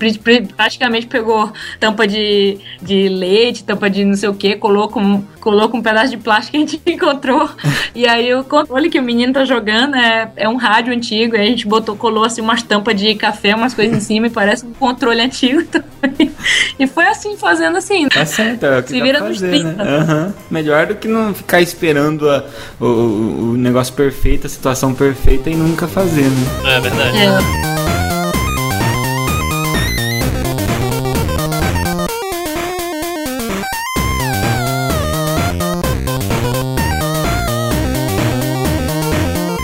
praticamente pegou tampa de, de leite, tampa de não sei o que, colocou um, colocou um pedaço de plástico que a gente *laughs* encontrou. *laughs* e aí o controle que o menino tá jogando é, é um rádio antigo, e a gente botou, colou assim umas tampas de café, umas coisas em cima e parece um controle antigo *laughs* também. E foi assim, fazendo assim. Tá certo, é o que Se dá vira pra nos fazer, 30. né? Aham. Melhor do que não ficar esperando a- o, o- o negócio perfeito, a situação perfeita e nunca fazer, né? É verdade. É.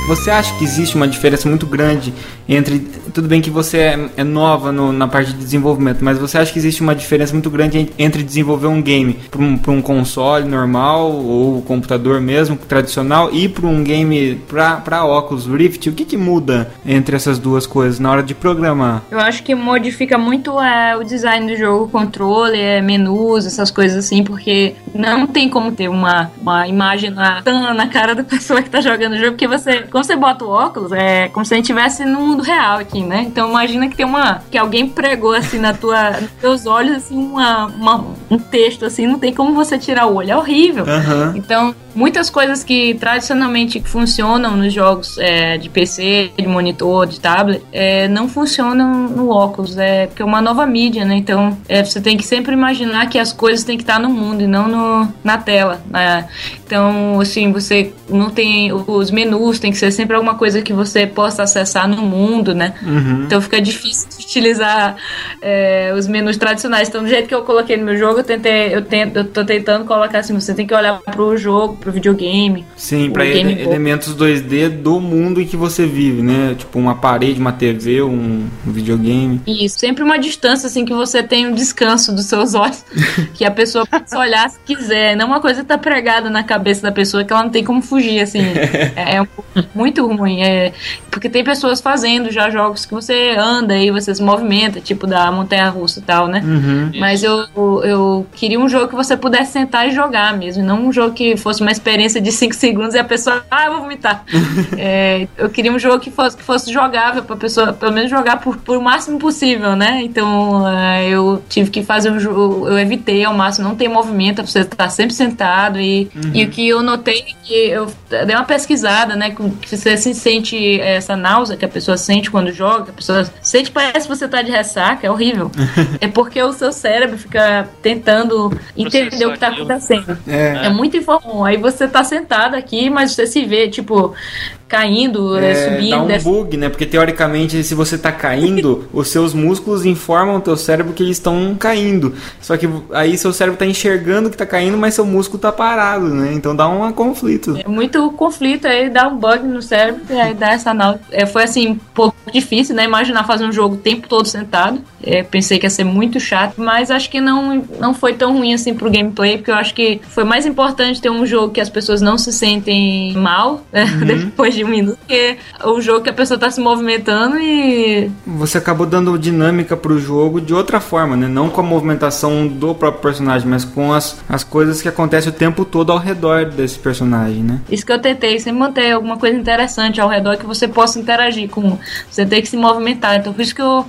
Você acha que existe uma diferença muito grande entre. Tudo bem que você é, é nova no- na parte de desenvolvimento, mas você acha que existe uma diferença muito grande en- entre desenvolver um game para um, pra um console normal ou computador mesmo, tradicional, e para um game para óculos Rift? O que, que muda entre essas duas coisas na hora de programar? Eu acho que modifica muito é, o design do jogo, o controle, é, menus, essas coisas assim, porque não tem como ter uma, uma imagem na, na cara da *laughs* pessoa que tá jogando o jogo, porque você, quando você bota o óculos, é como se a gente estivesse no mundo real aqui, né? Então imagina que tem uma. que alguém pregou assim na tua, nos teus olhos, assim, uma, uma- um texto assim, não tem como você tirar o olho, é horrível. Aham. Então, muitas coisas que tradicionalmente funcionam nos jogos é, de PC, de monitor, de tablet, é, não funcionam no óculos, é porque é uma nova mídia, né? Então, é, você tem que sempre imaginar que as coisas têm que estar no mundo e não no, na tela. né? Então, assim, você não tem. Os menus tem que ser sempre alguma coisa que você possa acessar no mundo, né? Uhum. Então fica difícil de utilizar é, os menus tradicionais. Então, do jeito que eu coloquei no meu jogo, eu tentei, eu, tento, eu tô tentando colocar assim, você tem que olhar pro jogo, pro videogame. Sim, para Boy. elementos 2D do mundo em que você vive, né? Tipo uma parede, uma TV, um, um videogame. E sempre uma distância, assim, que você tem um descanso dos seus olhos, *laughs* que a pessoa pode olhar se quiser. Não uma coisa que tá pregada na cabeça da pessoa que ela não tem como fugir, assim. *laughs* É, é muito ruim. É, porque tem pessoas fazendo já jogos que você anda e você se movimenta, tipo da montanha russa e tal, né? Uhum. Mas eu, eu queria um jogo que você pudesse sentar e jogar mesmo, não um jogo que fosse uma experiência de 5 segundos e a pessoa, ah, eu vou vomitar. *laughs* É, eu queria um jogo que fosse, que fosse jogável pra pessoa, pelo menos jogar por, por o máximo possível, né? Então é, eu tive que fazer um jogo, eu evitei ao máximo não ter movimento, você estar sempre sentado e, e o que eu notei é que eu dei uma pesquisada, né? Que você se sente essa náusea que a pessoa sente quando joga, a pessoa sente, parece que você tá de ressaca, é horrível. *laughs* é porque o seu cérebro fica tentando entender o que tá acontecendo. É. É muito informal. Aí você tá sentado aqui, mas você se vê, tipo, caindo, é, É, dá subindo, um descendo. bug, né? Porque teoricamente, se você tá caindo, *laughs* os seus músculos informam o teu cérebro que eles estão caindo. Só que aí seu cérebro tá enxergando que tá caindo, mas seu músculo tá parado, né? Então dá um conflito. É muito conflito, aí dá um bug no cérebro, e aí dá essa. É, foi assim, um pouco difícil, né? Imaginar fazer um jogo o tempo todo sentado. É, pensei que ia ser muito chato, mas acho que não, não foi tão ruim assim pro gameplay, porque eu acho que foi mais importante ter um jogo que as pessoas não se sentem mal né, *laughs* depois de um minuto, que o jogo que a pessoa tá se movimentando e Você acabou dando dinâmica pro jogo de outra forma, né? Não com a movimentação do próprio personagem, mas com as, as coisas que acontecem o tempo todo ao redor desse personagem, né? Isso que eu tentei, sempre manter alguma coisa interessante ao redor que você possa interagir com. Você tem que se movimentar. Então, por isso que eu,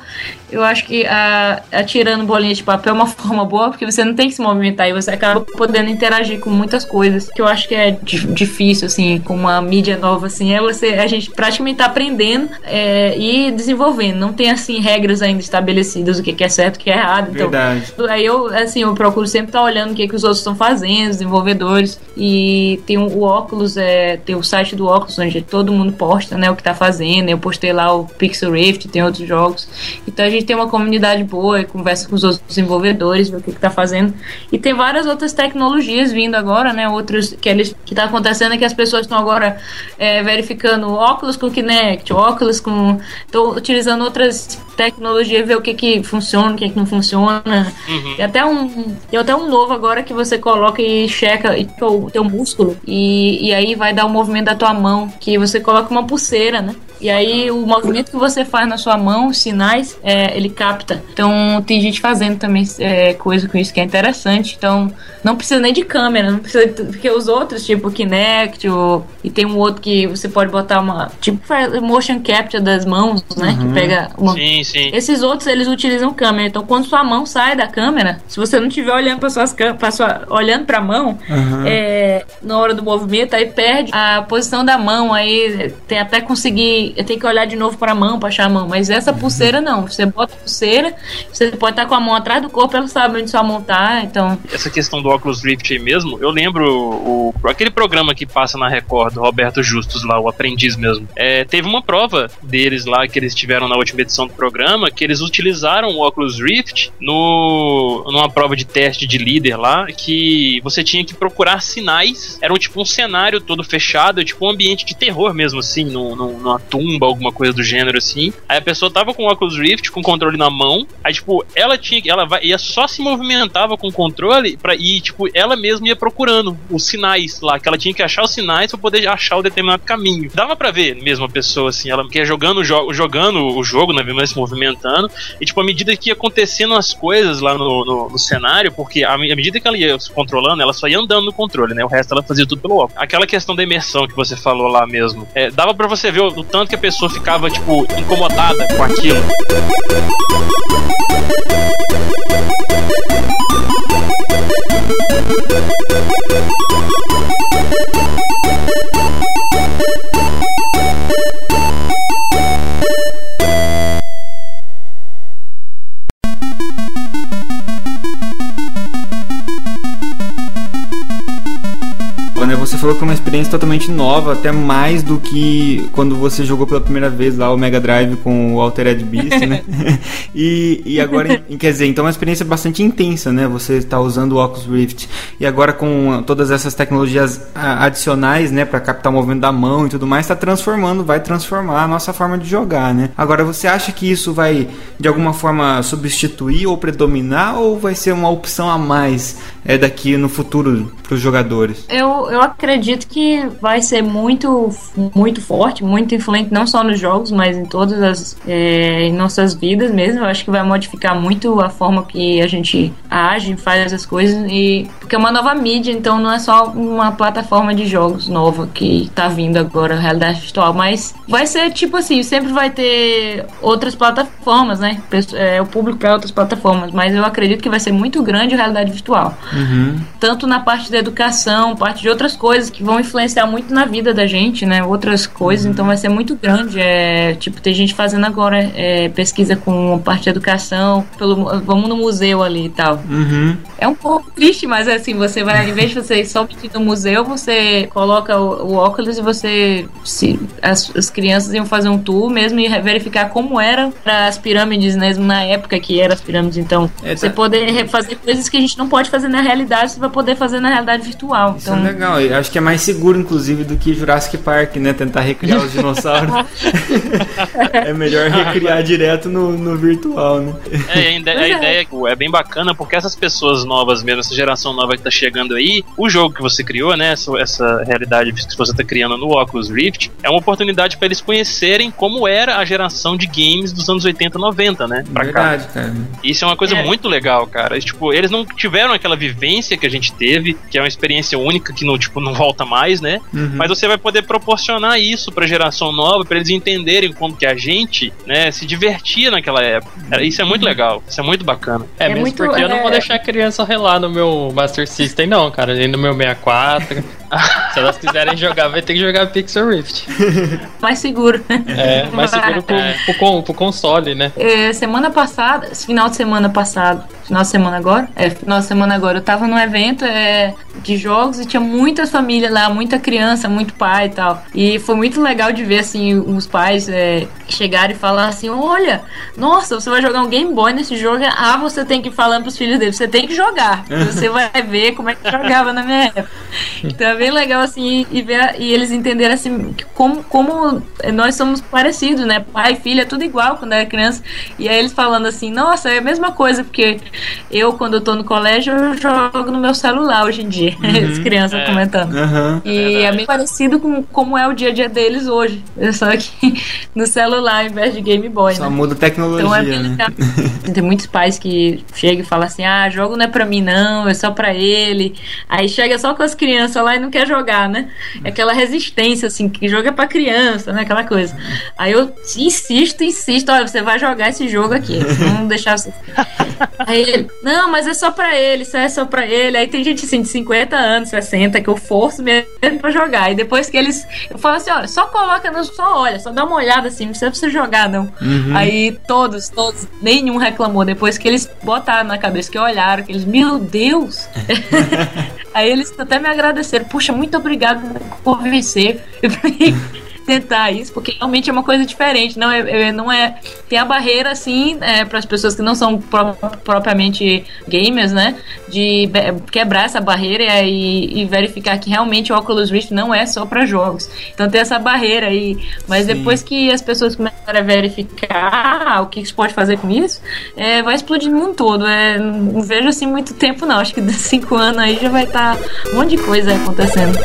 eu acho que a, atirando bolinha de papel é uma *laughs* forma boa, porque você não tem que se movimentar e você acaba podendo interagir com muitas coisas. Que eu acho que é di- difícil, assim, com uma mídia nova, assim, é você, a gente praticamente tá aprendendo é, e desenvolvendo. Não tem, assim, regras ainda estabelecidas, o que que é certo, o que é errado. Então, Verdade. Aí eu, assim, eu procuro sempre estar olhando o que, que os outros estão fazendo, os desenvolvedores. E tem o, óculos, é, tem o site do óculos, onde todo mundo posta, né, o que tá fazendo. Eu postei lá o Pixel Rift, tem outros jogos. Então a gente tem uma comunidade boa conversa com os outros desenvolvedores, vê o que, que tá fazendo. E tem várias outras tecnologias vindo agora, né? Outros que eles que tá acontecendo é que as pessoas estão agora é, verificando óculos com Kinect, óculos com. Estão utilizando outras tecnologias, ver o que, que funciona, o que, que não funciona. Tem até um. Tem até um novo agora que você coloca e checa o teu músculo. E, e aí vai dar o movimento da tua mão. Que você coloca uma pulseira, né? E aí o movimento que você faz na sua mão, os sinais, é, ele capta. Então tem gente fazendo também é, coisa com isso que é interessante. Então não precisa nem de câmera, não precisa. Porque os outros, tipo Kinect, ou, e tem um outro que você pode botar uma. Tipo motion capture das mãos, né? Uhum. Que pega uma. Sim, sim. Esses outros eles utilizam câmera. Então quando sua mão sai da câmera, se você não estiver olhando para suas pra sua, olhando para a mão, Uhum. é, na hora do movimento, aí perde a posição da mão, aí tem até conseguir, tem que olhar de novo para a mão, para achar a mão. Mas essa pulseira não, você bota a pulseira, você pode estar com a mão atrás do corpo, ela sabe onde sua mão tá, então Essa questão do óculos Rift aí mesmo, eu lembro o, aquele programa que passa na Record, do Roberto Justus lá, o aprendiz mesmo. É, teve uma prova deles lá que eles tiveram na última edição do programa, que eles utilizaram o óculos Rift no, numa prova de teste de líder lá, que você tinha que procurar sinais. Era um, tipo um cenário todo fechado, tipo um ambiente de terror mesmo, assim, no, no- numa tumba, alguma coisa do gênero assim. Aí a pessoa tava com o óculos Rift, com o controle na mão. Aí, tipo, ela tinha. Ela vai, ia só se movimentava com o controle pra, e, tipo, ela mesma ia procurando os sinais lá, que ela tinha que achar os sinais pra poder achar o determinado caminho. Dava pra ver mesmo a pessoa, assim, ela que ia jogando, jo jogando o jogo, né? mesmo se movimentando. E, tipo, à medida que ia acontecendo as coisas lá no, no, no cenário, porque à, à medida que ela ia se controlando, ela só ia andando no controle, né? O resto ela fazia tudo pelo óculos. Aquela questão da imersão que você falou lá mesmo, é, dava pra você ver o, o tanto que a pessoa ficava, tipo, incomodada com aquilo. Falou que é uma experiência totalmente nova, até mais do que quando você jogou pela primeira vez lá o Mega Drive com o Altered Beast, né? *laughs* *laughs* e, e agora, quer dizer, então é uma experiência bastante intensa, né? Você está usando o Oculus Rift. E agora com todas essas tecnologias ah, adicionais, né, para captar o movimento da mão e tudo mais, está transformando, vai transformar a nossa forma de jogar, né? Agora, você acha que isso vai de alguma forma substituir ou predominar ou vai ser uma opção a mais é, daqui no futuro para os jogadores? Eu, eu acredito que vai ser muito, muito forte, muito influente, não só nos jogos, mas em todas as é, em nossas vidas mesmo. Eu acho que vai modificar muito a forma que a gente age, faz as coisas. E, porque é uma nova mídia, então não é só uma plataforma de jogos nova que tá vindo agora, realidade virtual. Mas vai ser tipo assim: sempre vai ter outras plataformas, né? É, o público para outras plataformas. Mas eu acredito que vai ser muito grande a realidade virtual tanto na parte da educação, parte de outras coisas que vão influenciar muito na vida da gente, né? Outras coisas, então vai ser muito grande. É, tipo, tem gente fazendo agora é, pesquisa com parte de educação, pelo, vamos no museu ali e tal. Uhum. É um pouco triste, mas assim, você vai, em vez de você só ir no museu, você coloca o, o óculos e você. Se, as, as crianças iam fazer um tour mesmo e verificar como eram as pirâmides mesmo na época que eram as pirâmides. Então, É, você tá- poder fazer coisas que a gente não pode fazer na realidade, você vai poder fazer na realidade virtual. Isso Então, é legal. Eu acho que é mais seguro, inclusive, do que Jurassic Park, né? Tentar recriar os dinossauros. *laughs* é melhor recriar direto no, no virtual, né? É, a, a é. ideia tipo, é bem bacana porque essas pessoas novas mesmo, essa geração nova que tá chegando aí, o jogo que você criou, né, essa, essa realidade que você tá criando no Oculus Rift, é uma oportunidade para eles conhecerem como era a geração de games dos anos 80 90, né, pra cá. Verdade, cara. Isso é uma coisa É. muito legal, cara. Tipo, eles não tiveram aquela vivência que a gente teve, que é uma experiência única que não, tipo, não volta mais, né? Uhum. Mas você vai poder proporcionar isso pra geração nova, pra eles entenderem como que a gente, né, se divertia naquela época. Isso é muito legal, isso é muito bacana. É, É mesmo muito, porque eu não vou é- deixar a criança relar no meu Master System, não, cara. Nem no meu 64. *laughs* *laughs* Se elas quiserem jogar, vai ter que jogar Pixel Rift. *laughs* mais seguro. É, mais seguro pro, pro, con- pro console, né? É, semana passada, final de semana passado, final de semana agora? É, final de semana agora, eu tava num evento é, de jogos e tinha muitas famílias lá, muita criança, muito pai e tal. E foi muito legal de ver, assim, os pais é, chegar e falar assim: olha, nossa, você vai jogar um Game Boy nesse jogo. Ah, você tem que ir falando pros filhos dele, você tem que jogar. *laughs* Você vai ver como é que jogava na minha época. Então é bem legal assim e ver e eles entenderem assim como, como nós somos parecidos, né? Pai e filha, tudo igual quando era criança. E aí eles falando assim, nossa, é a mesma coisa, porque eu, quando eu tô no colégio, eu jogo no meu celular hoje em dia. *laughs* Uhum. As crianças É. comentando. Aham. E é bem parecido com como é o dia a dia deles hoje. *laughs* Só que no celular ao invés de Game Boy, Só né? muda a tecnologia, Então é bem né? legal. *laughs* Tem muitos pais que chegam e falam assim: ah, jogo não é pra mim, não, é só pra ele. Aí chega só com as crianças lá e não quer jogar, né? É aquela resistência, assim, que joga pra criança, né? Aquela coisa. Aí eu insisto, insisto: olha, você vai jogar esse jogo aqui. Não deixar você. *laughs* Aí ele, não, mas é só pra ele, isso é só pra ele. Aí tem gente assim de 50 anos, 60, que eu forço mesmo pra jogar. E depois que eles. Eu falo assim: olha, só coloca, no, só olha, só dá uma olhada assim, não precisa você jogar, não. Uhum. Aí todos, todos, nenhum reclamou. Depois que eles botaram na cabeça, que olharam, que eles, meu Deus! *laughs* *laughs* Aí eles até me agradeceram. Puxa, muito obrigado por vencer. Tentar isso, porque realmente é uma coisa diferente. Não é, é- não é tem a barreira assim é, para as pessoas que não são pro- propriamente gamers, né? De quebrar essa barreira e, e verificar que realmente o Oculus Rift não é só para jogos. Então tem essa barreira aí, mas Sim. depois que as pessoas começarem a verificar o que se pode fazer com isso, é, vai explodir no mundo todo. É, não vejo assim muito tempo não. Acho que de *laughs* cinco anos aí já vai estar um monte de coisa acontecendo.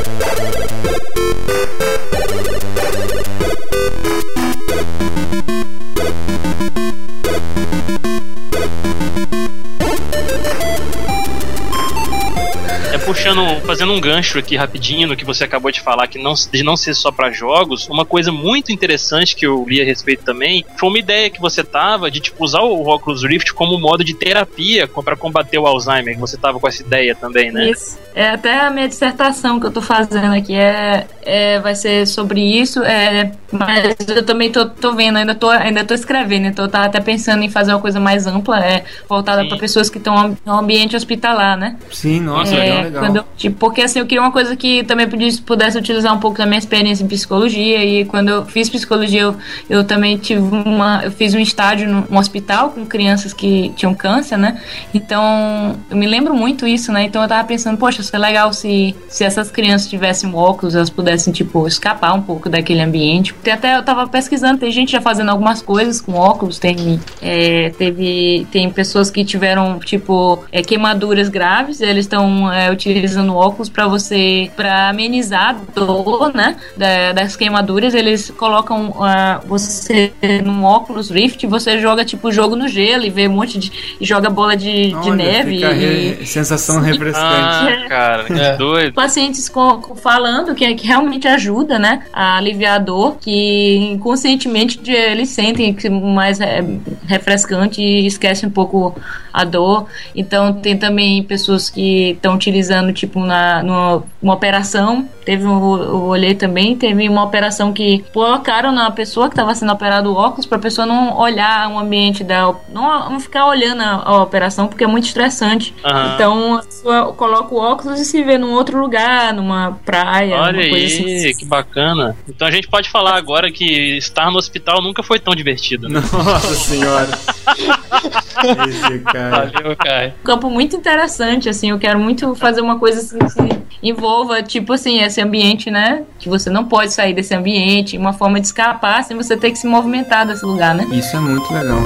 Puxando, fazendo um gancho aqui rapidinho no que você acabou de falar, que não, de não ser só pra jogos, uma coisa muito interessante que eu li a respeito também foi uma ideia que você tava de tipo usar o Oculus Rift como modo de terapia para combater o Alzheimer, você tava com essa ideia também, né? Isso. É até a minha dissertação que eu tô fazendo aqui é, é vai ser sobre isso. É, mas eu também tô, tô vendo, ainda tô, ainda tô escrevendo, então eu tava até pensando em fazer uma coisa mais ampla, é, voltada para pessoas que estão no ambiente hospitalar, né? Sim, nossa, É, legal, legal. Quando tipo, porque assim, eu queria uma coisa que também pudesse, pudesse utilizar um pouco da minha experiência em psicologia. E quando eu fiz psicologia, eu, eu também tive uma. Eu fiz um estágio num um hospital com crianças que tinham câncer, né? Então, eu me lembro muito isso, né? Então eu tava pensando, poxa, seria legal se, se essas crianças tivessem um óculos, elas pudessem, tipo, escapar um pouco daquele ambiente. Tem até, eu tava pesquisando, tem gente já fazendo algumas coisas com óculos, tem, é, teve, tem pessoas que tiveram, tipo, é, queimaduras graves, eles estão é, utilizando óculos para você, para amenizar a dor, né, da- das queimaduras, eles colocam ah, você num óculos Rift, você joga, tipo, jogo no gelo e vê um monte de, e joga bola de, de Olha, neve fica e, re- sensação refrescante. Ah, cara, que É. doido. pacientes com- com- falando que, que realmente ajuda, né, a aliviar a dor, que inconscientemente de- eles sentem que mais é, refrescante e esquece um pouco a dor. Então tem também pessoas que estão utilizando tipo na numa, uma operação. Teve um, eu olhei também, teve uma operação que colocaram na pessoa que estava sendo operado o óculos para a pessoa não olhar o ambiente da não, não ficar olhando a, a operação porque é muito estressante. Aham. Então a pessoa coloca o óculos e se vê num outro lugar, numa praia, Olha uma coisa aí, assim. que bacana. Então a gente pode falar agora que estar no hospital nunca foi tão divertido, né? *laughs* Nossa senhora. *laughs* Esse cara. Valeu, Kai. Um campo muito interessante, assim, eu quero muito fazer uma coisa assim, que envolva, tipo assim, esse ambiente, né? Que você não pode sair desse ambiente, uma forma de escapar sem você ter que se movimentar desse lugar, né? Isso é muito legal.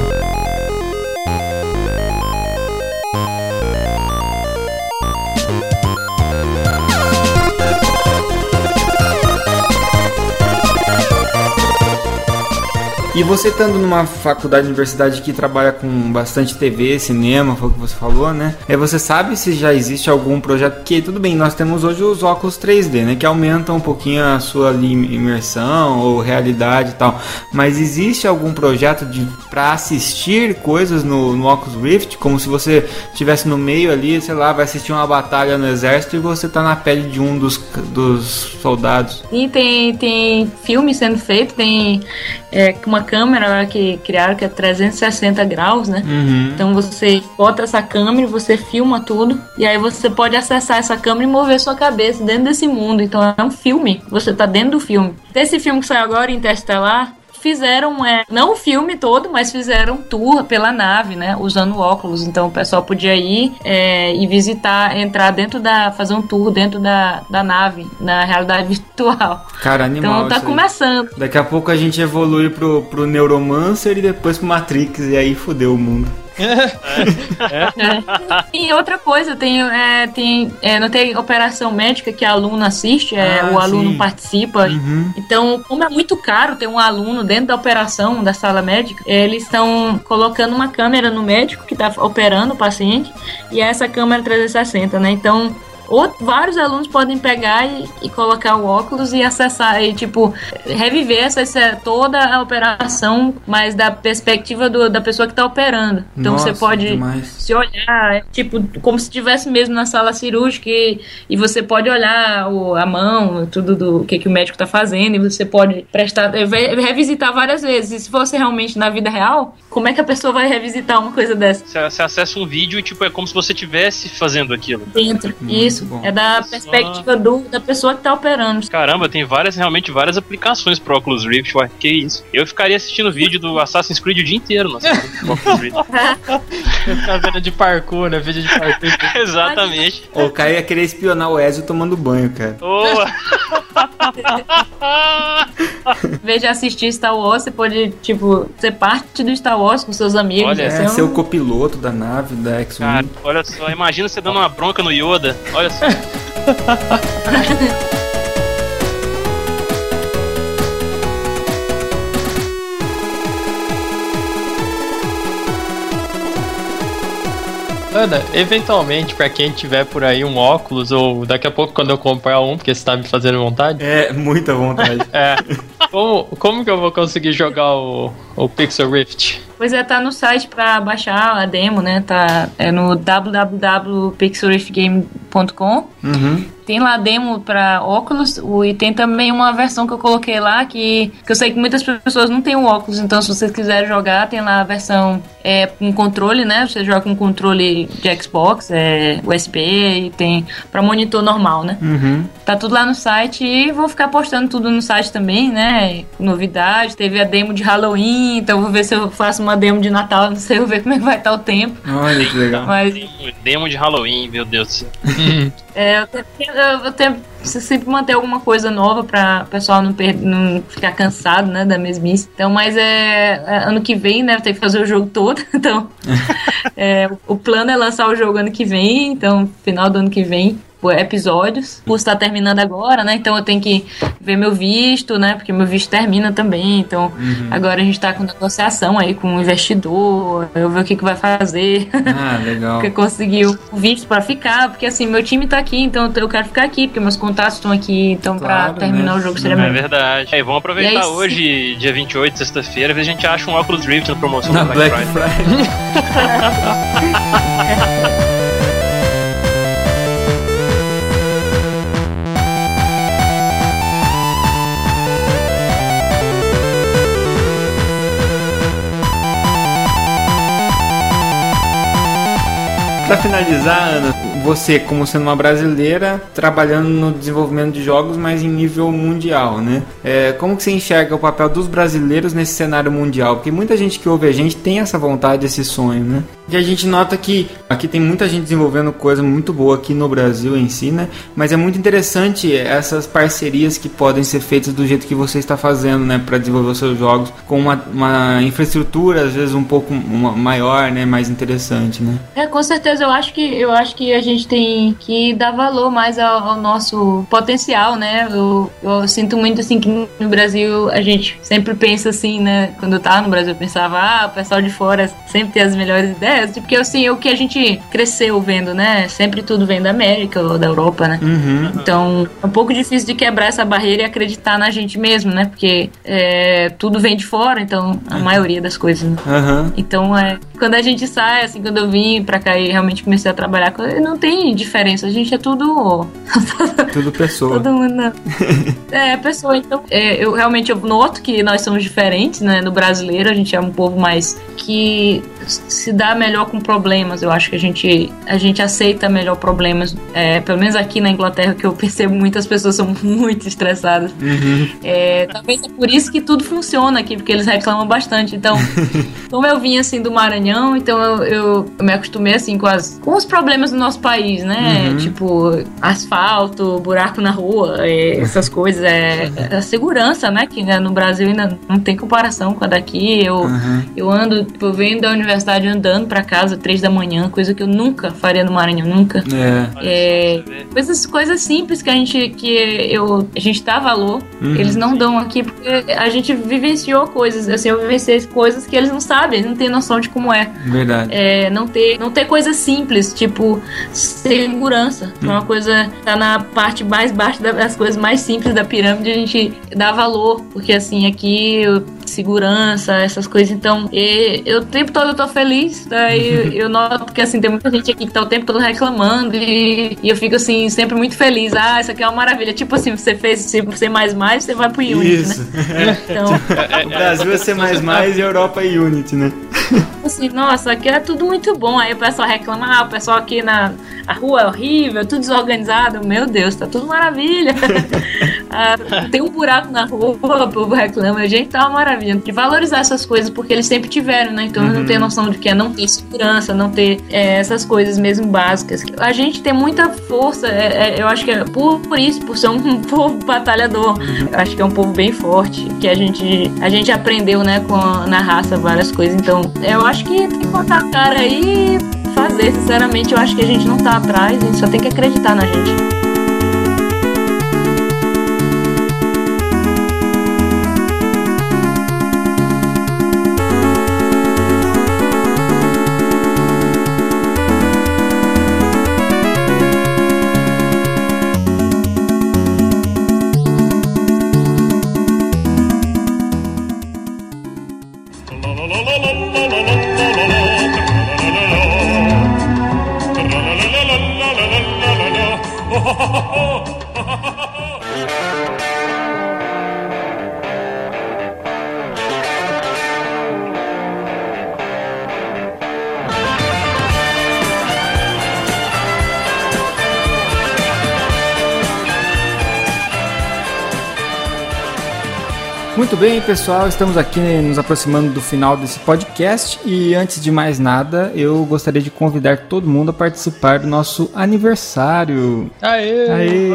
E você estando numa faculdade, universidade que trabalha com bastante TV, cinema, foi o que você falou, né? É, você sabe se já existe algum projeto que tudo bem, nós temos hoje os óculos 3D, né, que aumentam um pouquinho a sua imersão ou realidade e tal. Mas existe algum projeto de para assistir coisas no, no Oculus Rift, como se você estivesse no meio ali, sei lá, vai assistir uma batalha no exército e você tá na pele de um dos, dos soldados. E tem, tem filme sendo feito, tem é, uma câmera que criaram que é 360 graus, né? Uhum. Então você bota essa câmera e você filma tudo. E aí você pode acessar essa câmera e mover sua cabeça dentro desse mundo. Então é um filme. Você tá dentro do filme. Desse filme que saiu agora, Interstellar, fizeram, é, não o filme todo, mas fizeram tour pela nave, né? Usando óculos. Então o pessoal podia ir é, e visitar, entrar dentro da. fazer um tour dentro da, da nave, na realidade *laughs* virtual. Cara, animal. Então tá começando. Daqui a pouco a gente evolui pro, pro Neuromancer e depois pro Matrix, e aí fudeu o mundo. É. E outra coisa, tem, é, tem, é, não tem operação médica que aluno assiste, é, Ah, o aluno sim. participa. Uhum. Então, como é muito caro ter um aluno dentro da operação da sala médica, eles estão colocando uma câmera no médico que está operando o paciente e é essa câmera 360, né? Então, ou, vários alunos podem pegar e, e colocar o óculos e acessar e tipo reviver essa, essa- toda a operação, mas da perspectiva do- da pessoa que está operando. Então Nossa, você pode demais. se olhar, é, tipo, como se estivesse mesmo na sala cirúrgica e, e você pode olhar o, a mão, tudo do que, que o médico tá fazendo, e você pode prestar, ve- revisitar várias vezes. E se fosse realmente na vida real, como é que a pessoa vai revisitar uma coisa dessa? Você, você acessa um vídeo e, tipo, é como se você estivesse fazendo aquilo. Dentro. Isso. Bom. É da perspectiva do, da pessoa que tá operando. Caramba, tem várias, realmente, várias aplicações pro Oculus Rift, ué, que isso. Eu ficaria assistindo vídeo do Assassin's Creed o dia inteiro, nossa, *laughs* no Oculus Rift. Ficar *laughs* vendo de parkour, né? Vídeo de parkour. *laughs* Exatamente. O cara ia querer espionar o Ezio tomando banho, cara. Boa! Em vez de assistir Star Wars, você pode, tipo, ser parte do Star Wars com seus amigos. Olha, Esse É, um- ser o copiloto da nave, da X-Wing. Olha só, imagina você dando uma bronca no Yoda. Olha só. *laughs* Ana, eventualmente, pra quem tiver por aí um óculos, ou daqui a pouco quando eu comprar um, porque você tá me fazendo vontade, É, muita vontade. *laughs* é. Como, como que eu vou conseguir jogar o, o Pixel Rift? Pois é, tá no site pra baixar a demo, né? Tá é no www.pixelriftgame.com. Uhum. Tem lá a demo pra óculos e tem também uma versão que eu coloquei lá que, que eu sei que muitas pessoas não têm o óculos, então se vocês quiserem jogar, tem lá a versão é, com controle, né? Você joga com controle de Xbox, é, USB e tem pra monitor normal, né? Uhum. Tá tudo lá no site e vou ficar postando tudo no site também, né? Novidade, teve a demo de Halloween, então vou ver se eu faço uma demo de Natal, não sei, vou ver como é que vai estar o tempo. Olha que legal. Mas Demo, demo de Halloween, meu Deus do céu. *laughs* é, eu tenho, eu- eu tenho você sempre manter alguma coisa nova pra o pessoal não, não ficar cansado, né, da mesmice. Então, mas é, é ano que vem, né, tem que fazer o jogo todo, *laughs* então *laughs* é, o- plano é lançar o jogo ano que vem, então final do ano que vem por episódios. O curso tá terminando agora, né? Então eu tenho que ver meu visto, né? Porque meu visto termina também. Então agora a gente tá com negociação aí com o investidor. Eu ver o que, que vai fazer. Ah, legal. *laughs* Porque conseguiu o visto pra ficar, porque assim, meu time tá aqui, então eu quero ficar aqui, porque meus contatos estão aqui, então Claro, pra terminar né? o jogo seria É melhor. verdade. Aí, vamos aproveitar aí, hoje, dia 28, sexta-feira, ver se a gente acha um Oculus Rift na promoção Na da Black Black Friday. Friday. Pra finalizar, Ana, você como sendo uma brasileira, trabalhando no desenvolvimento de jogos, mas em nível mundial, né? É, como que você enxerga o papel dos brasileiros nesse cenário mundial? Porque muita gente que ouve a gente tem essa vontade, esse sonho, né? E a gente nota que aqui tem muita gente desenvolvendo coisa muito boa aqui no Brasil em si, né? Mas é muito interessante essas parcerias que podem ser feitas do jeito que você está fazendo, né? Para desenvolver os seus jogos com uma, uma infraestrutura às vezes um pouco maior, né? Mais interessante, né? É, com certeza, eu acho que eu acho que a gente tem que dar valor mais ao, ao nosso potencial, né? Eu, eu sinto muito assim que no Brasil a gente sempre pensa assim, né? Quando eu tava no Brasil eu pensava, ah, o pessoal de fora sempre tem as melhores ideias, porque assim, é o que a gente cresceu vendo, né? Sempre tudo vem da América ou da Europa, né? Uhum. Então, é um pouco difícil de quebrar essa barreira e acreditar na gente mesmo, né? Porque é, tudo vem de fora, então, a maioria das coisas, né? Aham. Então, é, quando a gente sai, assim, quando eu vim pra cá e realmente comecei a trabalhar, não tem diferença, a gente é tudo. *laughs* Tudo pessoa. todo mundo. né? *laughs* é, pessoa. Então, é, eu realmente eu noto que nós somos diferentes, né? No brasileiro, a gente é um povo mais. que se dá melhor com problemas. Eu acho que a gente, a gente aceita melhor problemas. É, pelo menos aqui na Inglaterra, que eu percebo muitas pessoas são *laughs* muito estressadas. Uhum. É, talvez é por isso que tudo funciona aqui, porque eles reclamam bastante. Então, *laughs* como eu vim assim do Maranhão, então eu, eu, eu me acostumei assim com, as, com os problemas do nosso país, né? Uhum. Tipo, asfalto, buraco na rua, é, essas coisas. É, a segurança, né? Que né, no Brasil ainda não tem comparação com a daqui. Eu, Uhum. eu ando, tipo, eu venho da universidade andando pra casa três da manhã, coisa que eu nunca faria no Maranhão, nunca. É. É. Coisas, coisas simples que a gente que eu a gente dá valor, Uhum. eles não dão aqui porque a gente vivenciou coisas, assim, eu vivenciei coisas que eles não sabem, eles não têm noção de como é. Verdade. É, não ter não ter coisas simples, tipo segurança, é uma coisa tá na parte mais baixa da- das coisas mais simples da pirâmide, a gente dá valor, porque assim, aqui segurança, essas coisas, então e, eu o tempo todo eu tô feliz, daí *laughs* eu noto que assim, tem muita gente aqui que tá o tempo todo reclamando e, e eu fico assim, sempre muito feliz, ah, isso aqui é uma maravilha, tipo assim, você fez C++, você vai pro Unity, Isso. né? *laughs* Então, O Brasil é C++ e a Europa é Unity, né? *laughs* assim, nossa, aqui é tudo muito bom. Aí o pessoal reclama, ah, o pessoal aqui na a rua é horrível, tudo desorganizado. Meu Deus, tá tudo maravilha. Ah, tem um buraco na rua, o povo reclama. Gente, tá uma maravilha. De valorizar essas coisas, porque eles sempre tiveram, né? Então eles não tem noção de que é não ter segurança, não ter é, essas coisas mesmo básicas. A gente tem muita força, é, é, eu acho que é por, por isso, por ser um *laughs* povo batalhador. Eu acho que é um povo bem forte, que a gente, a gente aprendeu, né, com a- na raça várias coisas. Então, eu acho que tem que botar a cara aí e fazer. Sinceramente, eu acho que a gente não tá atrás, a gente só tem que acreditar na gente. Bem, pessoal, estamos aqui nos aproximando do final desse podcast e antes de mais nada, eu gostaria de convidar todo mundo a participar do nosso aniversário. Aê! Aê!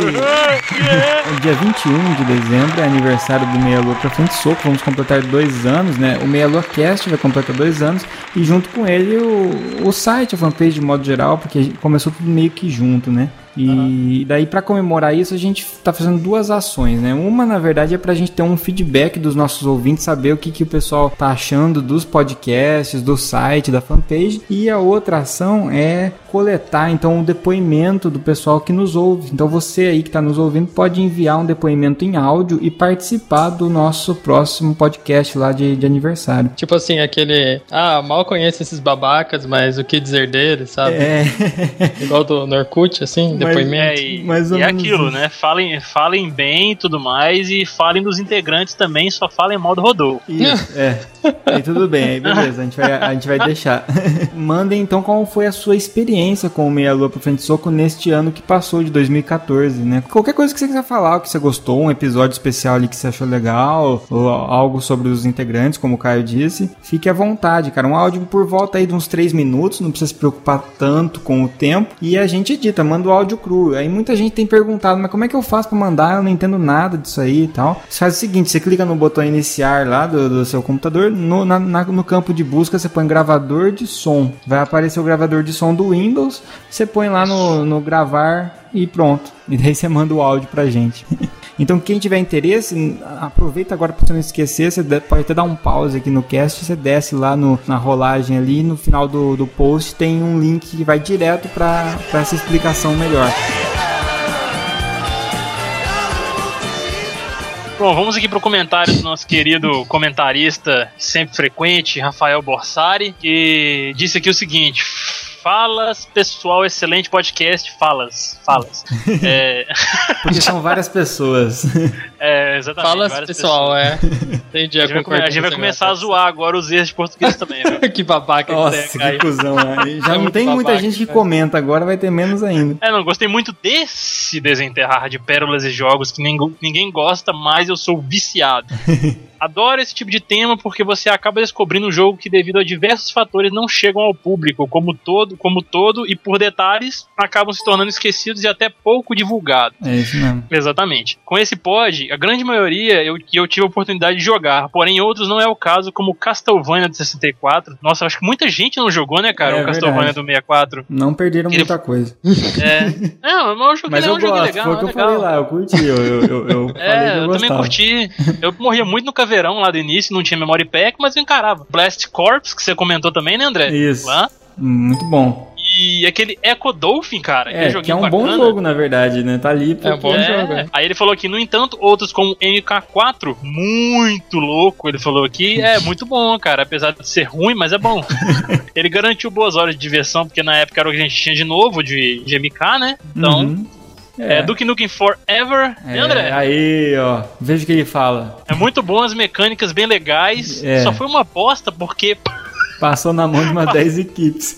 O dia 21 de dezembro é aniversário do Meia Lua pra Frente Soco. Vamos completar dois anos, né? O Meia Lua Cast vai completar dois anos e junto com ele o, o site, a fanpage de modo geral, porque começou tudo meio que junto, né? E daí pra comemorar isso a gente tá fazendo duas ações, né? Uma na verdade é pra gente ter um feedback dos nossos ouvintes, saber o que, que o pessoal tá achando dos podcasts, do site, da fanpage. E a outra ação é coletar então o depoimento do pessoal que nos ouve. Então você aí que tá nos ouvindo pode enviar um depoimento em áudio e participar do nosso próximo podcast lá de, de aniversário. Tipo assim, aquele. Ah, mal conheço esses babacas, mas o que dizer deles, sabe? É, *laughs* Igual do Norkut, assim, depoimento. É, e, Mais ou e é aquilo, isso. né? Falem, falem bem e tudo mais, e falem dos integrantes também, só falem mal do Rodolfo. Isso, é. Aí tudo bem, aí beleza, a gente vai, a gente vai *laughs* deixar. Mandem então qual foi a sua experiência com o Meia Lua pro Frente Soco neste ano que passou de 2014, né? Qualquer coisa que você quiser falar, o que você gostou, um episódio especial ali que você achou legal, ou algo sobre os integrantes, como o Caio disse, fique à vontade, cara. Um áudio por volta aí de uns 3 minutos, não precisa se preocupar tanto com o tempo. E a gente edita, manda o áudio cru. Aí muita gente tem perguntado, mas como é que eu faço pra mandar? Eu não entendo nada disso aí e tal. Você faz o seguinte, você clica no botão iniciar lá do, do seu computador, no, na- na- no campo de busca você põe gravador de som. Vai aparecer o gravador de som do Windows, você põe lá no, no gravar e pronto. E daí você manda o áudio pra gente. *laughs* Então, quem tiver interesse, aproveita agora para você não esquecer. Você de- pode até dar um pause aqui no cast. Você desce lá no- na rolagem ali. No final do, do post tem um link que vai direto para essa explicação melhor. Bom, vamos aqui pro comentário do nosso querido comentarista sempre frequente, Rafael Borsari, que disse aqui o seguinte: Falas, pessoal, excelente podcast. Falas, falas. *laughs* é, Porque são várias pessoas. *laughs* é, exatamente. Fala, várias pessoal, pessoas. é. Entendi A a gente vai, a gente vai começar a zoar agora os erros de português também. viu? *laughs* que babaca Nossa, que é, que cuzão. né? Já É não tem muita babaca, gente que cara. comenta, agora vai ter menos ainda. É, não, gostei muito desse desenterrar de pérolas e jogos que ningu- ninguém gosta, mas eu sou viciado. Adoro esse tipo de tema porque você acaba descobrindo um jogo que, devido a diversos fatores, não chegam ao público como todo, como todo e por detalhes acabam se tornando esquecidos e até pouco divulgados. É isso mesmo. Exatamente. Com esse pod, a grande maioria eu, eu tive a oportunidade de jogar, porém outros não é o caso, como Castlevania do 64. Nossa, acho que muita gente não jogou, né, cara? É o Castlevania verdade. do 64. Não perderam Ele- muita coisa. *laughs* É. Não, mas eu joguei, Mas é eu um jogo gosto, legal. foi o que é eu legal. falei lá, eu curti. Eu, eu, eu, eu falei que É, eu eu também curti. Eu morria muito no caveirão lá do início, não tinha memory pack, mas eu encarava. Blast Corps, que você comentou também, né, André? Isso. Lá. Muito bom. E aquele Echo Dolphin, cara. É, que é um bacana. bom jogo, na verdade, né? Tá ali porque... É um bom É, jogo, é. Aí ele falou que, no entanto, outros como MK4, muito louco, ele falou aqui, é *laughs* muito bom, cara, apesar de ser ruim, mas é bom. *laughs* ele garantiu boas horas de diversão, porque na época era o que a gente tinha de novo, de, de MK, né? Então, Uhum. É. Duke Nukem Forever, né, É, André? aí, ó. Veja o que ele fala. É muito bom, as mecânicas bem legais, É. só foi uma bosta, porque Passou na mão de umas *laughs* 10 equipes.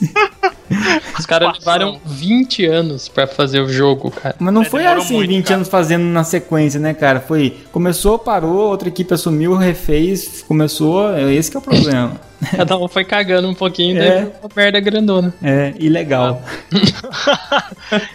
Os caras levaram 20 anos pra fazer o jogo, cara. Mas não É, foi assim, muito, 20 cara. anos fazendo na sequência, né, cara? Foi. Começou, parou, outra equipe assumiu, refez, começou. é Esse que é o problema. Cada um foi cagando um pouquinho, É. daí uma merda grandona. É ilegal. *laughs*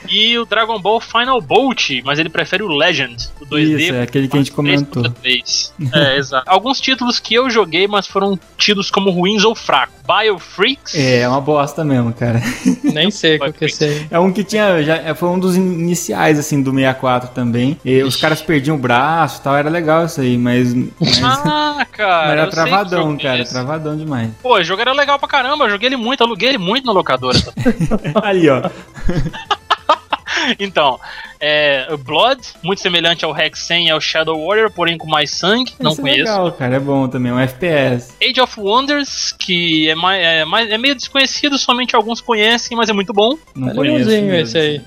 E o Dragon Ball Final Bolt, mas ele prefere o Legend, o 2D. Isso, é aquele que a gente comentou. 3.3. *laughs* É, exato. Alguns títulos que eu joguei, mas foram tidos como ruins ou fracos. Biofreaks. É, é uma bosta mesmo, cara. *laughs* Nem sei qual que é esse. É um que tinha. Já, é, foi um dos iniciais, assim, do 64 também. E os caras perdiam o braço e tal, era legal isso aí, mas. Mas, Ah, cara. mas era travadão, é cara. Travadão demais. Pô, o jogo era legal pra caramba. Eu joguei ele muito, aluguei ele muito na locadora. *laughs* Ali, ó. *laughs* então, é, Blood, muito semelhante ao Hexen e ao Shadow Warrior, porém com mais sangue. Não Esse é conheço. legal, cara. É bom também. Um FPS. Age of Wonders, que é, mais, é, mais, é meio desconhecido, somente alguns conhecem, mas é muito bom. Não É conheço. esse aí.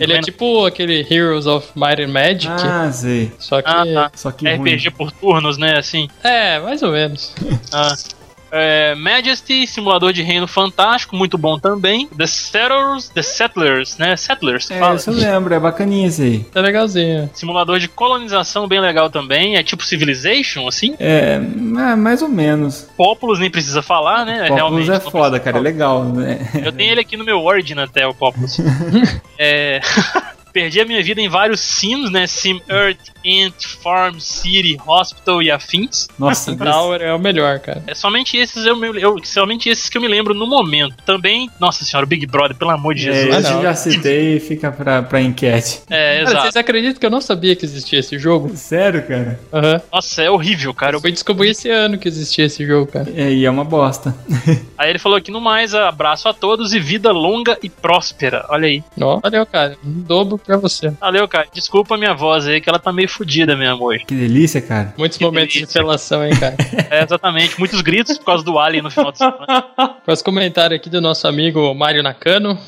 Ele é tipo aquele Heroes of Might and Magic, Ah, sei. só que... Ah, tá. Só que ruim. RPG por turnos, né? Assim. É, mais ou menos. Ah. É, Majesty, simulador de reino fantástico, muito bom também. The Settlers, The Settlers, né? Settlers, que É, fala. isso eu lembro. É bacaninha esse aí. Tá legalzinho. Simulador de colonização bem legal também. É tipo Civilization, assim. É, ma- mais ou menos. Populous nem precisa falar, né? Populous Realmente. é foda, cara. É legal, né? Eu tenho ele aqui no meu Origin até, o Populous. *laughs* é. *laughs* Perdi a minha vida em vários sims, né? Sim Earth, Ant, Farm, City, Hospital e afins. Nossa, Tower é o melhor, cara. É somente esses eu, me- eu somente esses que eu me lembro no momento. Também, nossa senhora, o Big Brother, pelo amor de É, Jesus. Esse eu já citei fica pra, pra enquete. É, Cara, exato. vocês acreditam que eu não sabia que existia esse jogo? Sério, cara? Aham. Nossa, é horrível, cara. Eu Eu- fui descobrir esse ano que existia esse jogo, cara. É, e é uma bosta. *laughs* Aí ele falou aqui no mais, abraço a todos e vida longa e próspera. Olha aí. Ó, valeu, cara. Um dobro pra você. Valeu, cara. Desculpa a minha voz aí, que ela tá meio fodida, meu amor. Que delícia, cara. Muitos Que momentos delícia. de relação, hein, cara. *laughs* É, exatamente. Muitos gritos por causa do Alien no final de semana. *laughs* Próximo comentário aqui do nosso amigo Mário Nakano,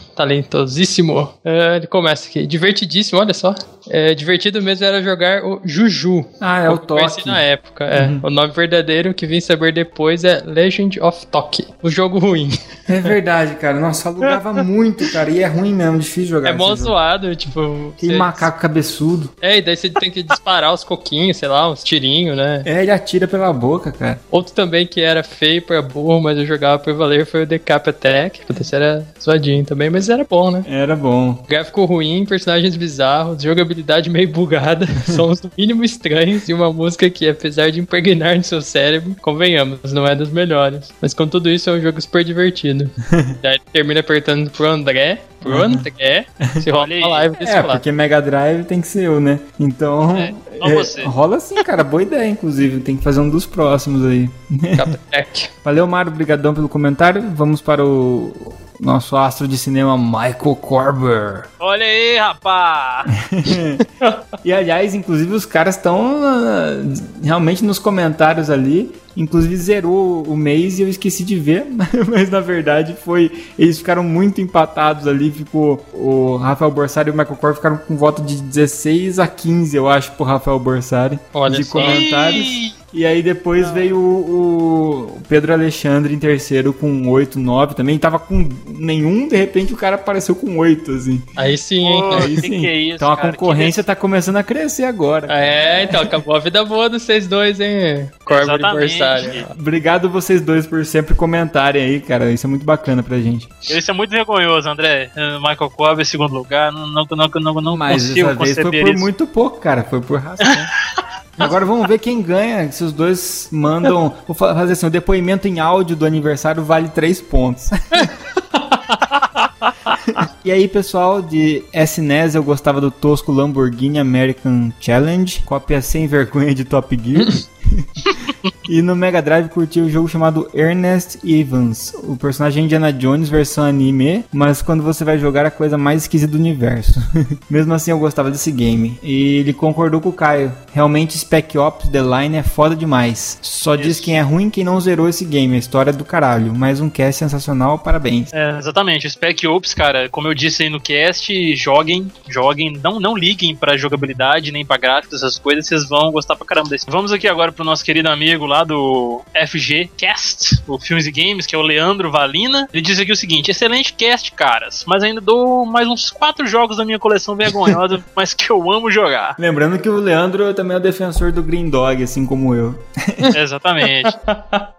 talentosíssimo. É, ele começa aqui, divertidíssimo, olha só. É, divertido mesmo era jogar o Juju. Ah, é o Eu conheci toque. na época, é. O nome verdadeiro que vim saber depois é Legend of Toki. O jogo ruim. É verdade, cara. Nossa, alugava *laughs* muito, cara. E é ruim mesmo, difícil jogar. É mó jogo. zoado, tipo. Aquele você- macaco cabeçudo. É, e daí você tem que disparar os coquinhos, sei lá, uns tirinhos, né? É, ele atira pela boca, cara. Outro também que era feio pra burro, mas eu jogava por valer foi o The Cap Attack. Esse era zoadinho também, mas era bom, né? Era bom. Gráfico ruim, personagens bizarros, jogabilidade meio bugada, *laughs* sons no mínimo estranhos e uma música que, apesar de impregnar no seu cérebro, convenhamos, não é das melhores. Mas com tudo isso é um jogo super divertido. *laughs* Daí ele termina apertando pro André, pro André, se rola uma live desse É, lá. porque Mega Drive tem que ser eu, né? Então. É, é, rola sim, cara. Boa ideia, inclusive. Tem que fazer um dos próximos aí. *laughs* Valeu, Mário. Obrigadão pelo comentário. Vamos para o, nosso astro de cinema Michael Corber. Olha aí, rapaz! *laughs* e aliás, inclusive os caras estão uh, realmente nos comentários ali. Inclusive zerou o mês e eu esqueci de ver, *laughs* mas na verdade foi. Eles ficaram muito empatados ali. Ficou o Rafael Borsari e o Michael Corber ficaram com voto de 16 a 15, eu acho, pro Rafael Borsari. Olha de só. comentários. E aí depois veio o, o Pedro Alexandre em terceiro com 8, 9 também. Tava com nenhum, de repente o cara apareceu com 8, assim. Aí sim, hein? Pô, Aí que sim. que é isso, então a cara? concorrência tá começando a crescer agora. É, então, acabou a vida boa dos vocês dois, hein? Exatamente. Borsari. Obrigado vocês dois por sempre comentarem aí, cara. Isso é muito bacana pra gente. Isso é muito vergonhoso, André. Eh, Michael Cobb, segundo lugar. Não, não, não, não, não Mas consigo dessa vez foi por isso. muito pouco, cara. Foi por *laughs* razão. Agora vamos ver quem ganha. Se os dois mandam. Vou fa- fazer assim: o depoimento em áudio do aniversário vale 3 pontos. E aí, pessoal, de SNES eu gostava do tosco Lamborghini American Challenge, cópia sem vergonha de Top Gear. E no Mega Drive curti o jogo chamado Ernest Evans, o personagem Indiana Jones versão anime, mas quando você vai jogar a coisa mais esquisita do universo. *laughs* Mesmo assim eu gostava desse game. E ele concordou com o Caio. Realmente Spec Ops The Line é foda demais. Só diz quem é ruim quem não zerou esse game. A história é do caralho. Mais um cast sensacional, parabéns. É, exatamente, Spec Ops, cara, como eu disse aí no cast, joguem, joguem, não, não liguem pra jogabilidade, nem pra gráficos, essas coisas, vocês vão gostar pra caramba desse. Vamos aqui agora pro nosso querido amigo lá do FG Cast, o Filmes e Games, que é o Leandro Valina. Ele diz aqui o seguinte: excelente cast, caras, mas ainda dou mais uns quatro jogos da minha coleção vergonhosa, *laughs* mas que eu amo jogar. Lembrando que o Leandro também é o defensor do Green Dog, assim como eu. *laughs* Exatamente.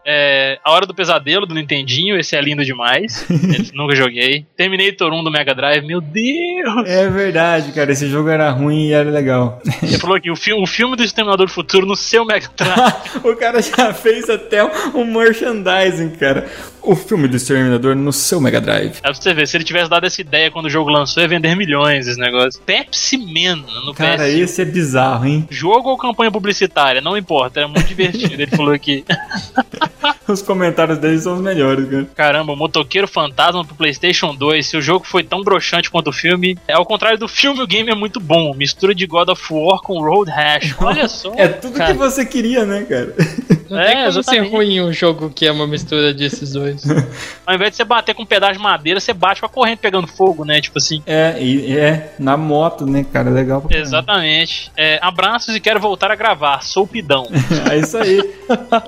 É, a Hora do Pesadelo do Nintendinho, esse é lindo demais. *laughs* Nunca joguei. Terminator 1 do Mega Drive, meu Deus! É verdade, cara. Esse jogo era ruim e era legal. Ele falou aqui, o, fi o filme do Exterminador do Futuro no seu Mega Drive. *laughs* o cara já fez até um merchandising, cara. O filme do Exterminador no seu Mega Drive. É pra você ver, se ele tivesse dado essa ideia quando o jogo lançou, ia vender milhões esse negócio. Pepsi Man no Cara, PS. esse é bizarro, hein? Jogo ou campanha publicitária, não importa, era muito divertido. Ele falou aqui, *laughs* Os comentários dele são os melhores, cara. caramba, o Motoqueiro Fantasma pro Playstation 2, se o jogo foi tão broxante quanto o filme, é ao contrário do filme, o game é muito bom. Mistura de God of War com Road Rash. Olha só. É tudo Cara. que você queria, né, cara? *laughs* Não É, tem como ser exatamente. ruim um jogo que é uma mistura desses dois. *laughs* Ao invés de você bater com um pedaço de madeira, você bate com a corrente pegando fogo, né? Tipo assim. É, e é na moto, né, cara? Legal pra. Exatamente. É, abraços e quero voltar a gravar. Sou pidão. *laughs* É isso aí.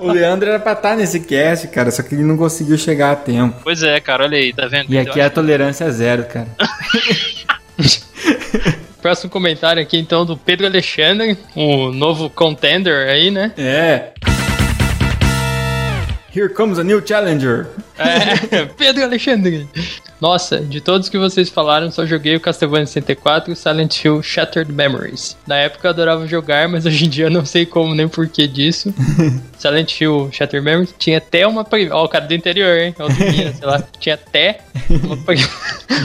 O Leandro era pra estar nesse cast, cara, só que ele não conseguiu chegar a tempo. pois é, cara, olha aí, tá vendo? E aqui a tolerância é zero, cara. *laughs* Próximo comentário aqui, então, do Pedro Alexandre, o novo contender aí, né? É. Here comes a new challenger. É, *laughs* Pedro Alexandre. Nossa, de todos que vocês falaram, só joguei o Castlevania 64 e o Silent Hill Shattered Memories. Na época eu adorava jogar, mas hoje em dia eu não sei como nem porquê disso. *laughs* Silent Hill Shattered Memories tinha até uma. pre- Ó, o cara do interior, hein? Ó, do Minas, sei lá. *laughs* Tinha até uma, pre-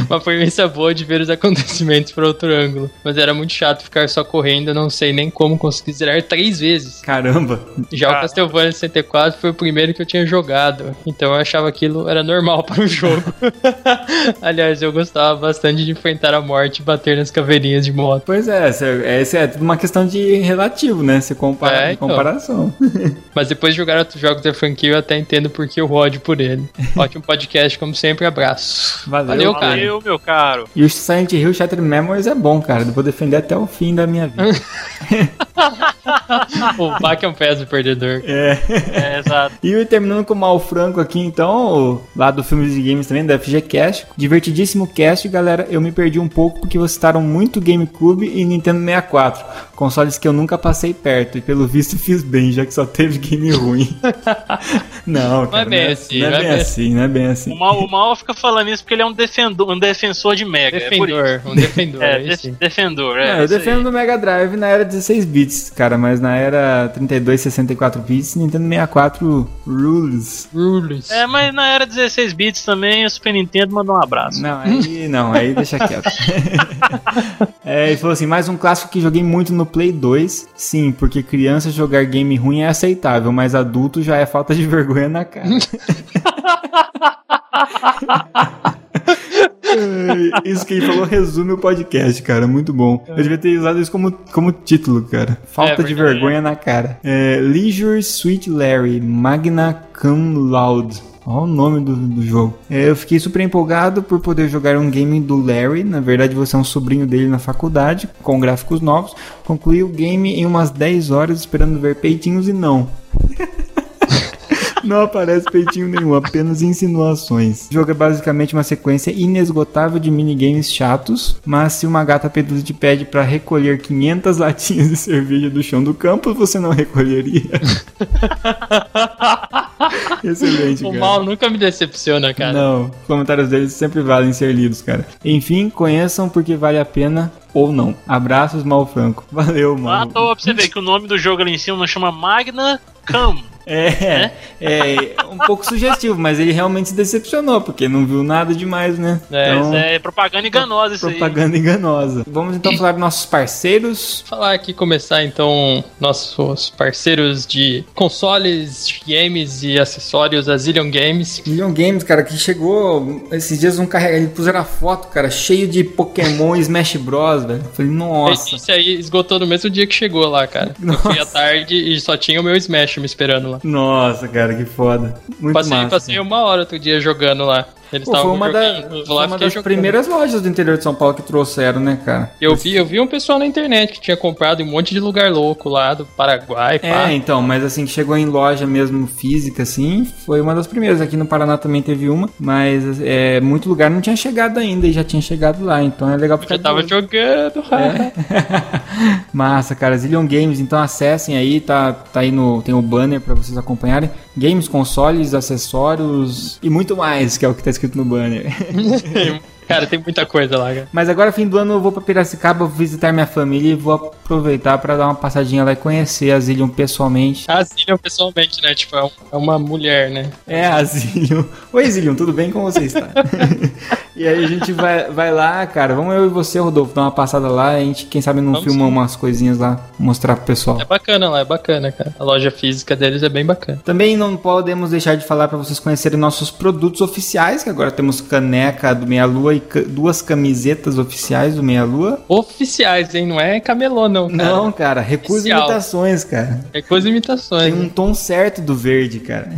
uma premissa boa de ver os acontecimentos por outro ângulo. Mas era muito chato ficar só correndo, eu não sei nem como conseguir zerar três vezes. Caramba. Já o Caramba. Castlevania 64 foi o primeiro que eu tinha jogado, então eu achava aquilo era normal *laughs* para o jogo. *laughs* Aliás, eu gostava bastante de enfrentar a morte e bater nas caveirinhas de moto. Pois é, essa é, tudo uma questão de relativo, né? Você compara, É, de então. comparação. *laughs* Mas depois de jogar outros jogos da franquia, eu até entendo porque eu ódio por ele. Ótimo podcast, como sempre, abraço. Valeu, Valeu cara. Valeu, meu caro. E o Silent Hill Shattered Memories é bom, cara. Eu vou defender até o fim da minha vida. O Bach é um péssimo perdedor. é. É, exato. E terminando com o Mal Franco aqui, então, o- lá do Filmes e Games também, da FGCast. Divertidíssimo cast, galera. Eu me perdi um pouco porque vocês citaram muito GameCube e Nintendo 64. Consoles que eu nunca passei perto. E pelo visto *laughs* fiz bem, já que só teve game ruim. *laughs* não, cara. é bem não é, assim, não é não é bem bem assim, não é bem O assim. mal, o mal fica falando isso porque ele é um, defendor, um defensor de Mega. É por isso. Defendor, um defendor. *laughs* É, aí de- sim. defendor, é. Não, eu defendo o Mega Drive na era 16 bits, cara, mas na era 32, 64 bits, Nintendo 64 rules. Rules. É, mas na era 16 bits também, o Super Nintendo mandou um abraço. Não, aí não, aí deixa quieto. *laughs* é, ele falou assim: mais um clássico que joguei muito no Play 2. Sim, porque criança jogar game ruim é aceitável, mas adulto já é falta de vergonha na cara. resume, isso que ele falou resume o podcast, cara. Muito bom. Eu devia ter usado isso como, como título, cara. Falta É de vergonha na cara. É, Leisure Suite Larry, Magna Cum Laude. Olha o nome do, do jogo. É, eu fiquei super empolgado por poder jogar um game do Larry. Na verdade, você é um sobrinho dele na faculdade, com gráficos novos. Concluí o game em umas 10 horas, esperando ver peitinhos e não. *laughs* Não aparece peitinho nenhum, apenas insinuações. O jogo é basicamente uma sequência inesgotável de minigames chatos, mas se uma gata peluda te pede pra recolher 500 latinhas de cerveja do chão do campo, você não recolheria? *laughs* Excelente, O cara. mal nunca me decepciona, cara. Não, os comentários deles sempre valem ser lidos, cara. Enfim, conheçam porque vale a pena ou não. Abraços, Mal Franco. Valeu, Ah, mano. tô pra você ver que o nome do jogo ali em cima chama Magna Cam. É, é um pouco sugestivo, mas ele realmente se decepcionou, porque não viu nada demais, né? É, então, É propaganda enganosa isso aí. propaganda enganosa. Vamos então falar dos nossos parceiros. Falar aqui, começar então nossos parceiros de consoles, games e acessórios, a Zillion Games. Million Games, cara, que chegou esses dias, um carrega, eles puseram a foto, cara, cheio de Pokémon e Smash Bros, velho. Falei, nossa. Esse aí esgotou no mesmo dia que chegou lá, cara. Eu fui à Nossa. tarde e só tinha o meu Smash me esperando lá. Nossa, cara, que foda. Muito Passei, massa. passei uma hora outro dia jogando lá. Eles Pô, foi estavam uma, da- foi uma das jogando. primeiras lojas do interior de São Paulo que trouxeram, né, cara? Eu vi, eu vi um pessoal na internet que tinha comprado em um monte de lugar louco lá do Paraguai, pá. É, então, mas assim, que chegou em loja mesmo física, assim, foi uma das primeiras. Aqui no Paraná também teve uma, mas é, muito lugar não tinha chegado ainda e já tinha chegado lá, então é legal ficar já tava jogando. É. *laughs* *laughs* Massa, cara. Zillion Games, então acessem aí, tá, tá aí no. Tem o banner pra vocês acompanharem. Games, consoles, acessórios e muito mais, que é o que tá escrito no banner. *laughs* *laughs* Cara, tem muita coisa lá, cara. Mas agora, fim do ano, eu vou pra Piracicaba visitar minha família e vou aproveitar pra dar uma passadinha lá e conhecer a Zillion pessoalmente. A Zillion pessoalmente, né? Tipo, é é uma mulher, né? É, a Zillion. *laughs* Oi, Zillion, tudo bem? Como você está? *laughs* e aí a gente vai, vai lá, cara. Vamos eu e você, Rodolfo, dar uma passada lá. A gente, quem sabe, não Vamos filma sim. umas coisinhas lá, mostrar pro pessoal. É bacana lá, é bacana, cara. A loja física deles é bem bacana. Também não podemos deixar de falar para vocês conhecerem nossos produtos oficiais, que agora temos caneca do Meia Lua e duas camisetas oficiais do Meia Lua. Oficiais, hein? Não é camelô, não, cara. Não, cara, recusa Oficial. imitações, cara. Coisa imitações. Tem um tom certo do verde, cara.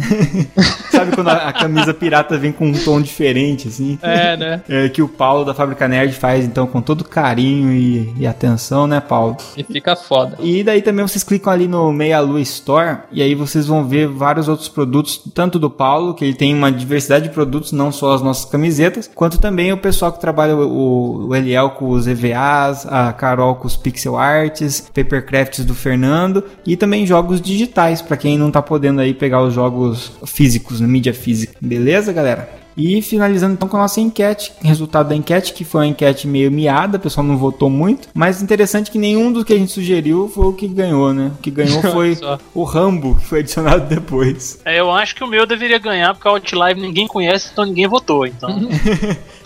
*laughs* Sabe quando a, a camisa pirata vem com um tom diferente, assim? É, né? É, que o Paulo da Fábrica Nerd faz, então, com todo carinho e, e atenção, né, Paulo? E fica foda. E daí também vocês clicam ali no Meia Lua Store e aí vocês vão ver vários outros produtos, tanto do Paulo, que ele tem uma diversidade de produtos, não só as nossas camisetas, quanto também o pessoal que trabalha o, o Eliel com os EVAs, a Carol com os pixel arts, papercrafts do Fernando e também jogos digitais, para quem não tá podendo aí pegar os jogos físicos, na mídia física. Beleza, galera? E finalizando então com a nossa enquete, resultado da enquete, que foi uma enquete meio miada, o pessoal não votou muito, mas interessante que nenhum dos que a gente sugeriu foi o que ganhou, né? O que ganhou *laughs* foi o Rambo, que foi adicionado depois. É, eu acho que o meu deveria ganhar, porque a Outlive ninguém conhece, então ninguém votou. Então, *laughs*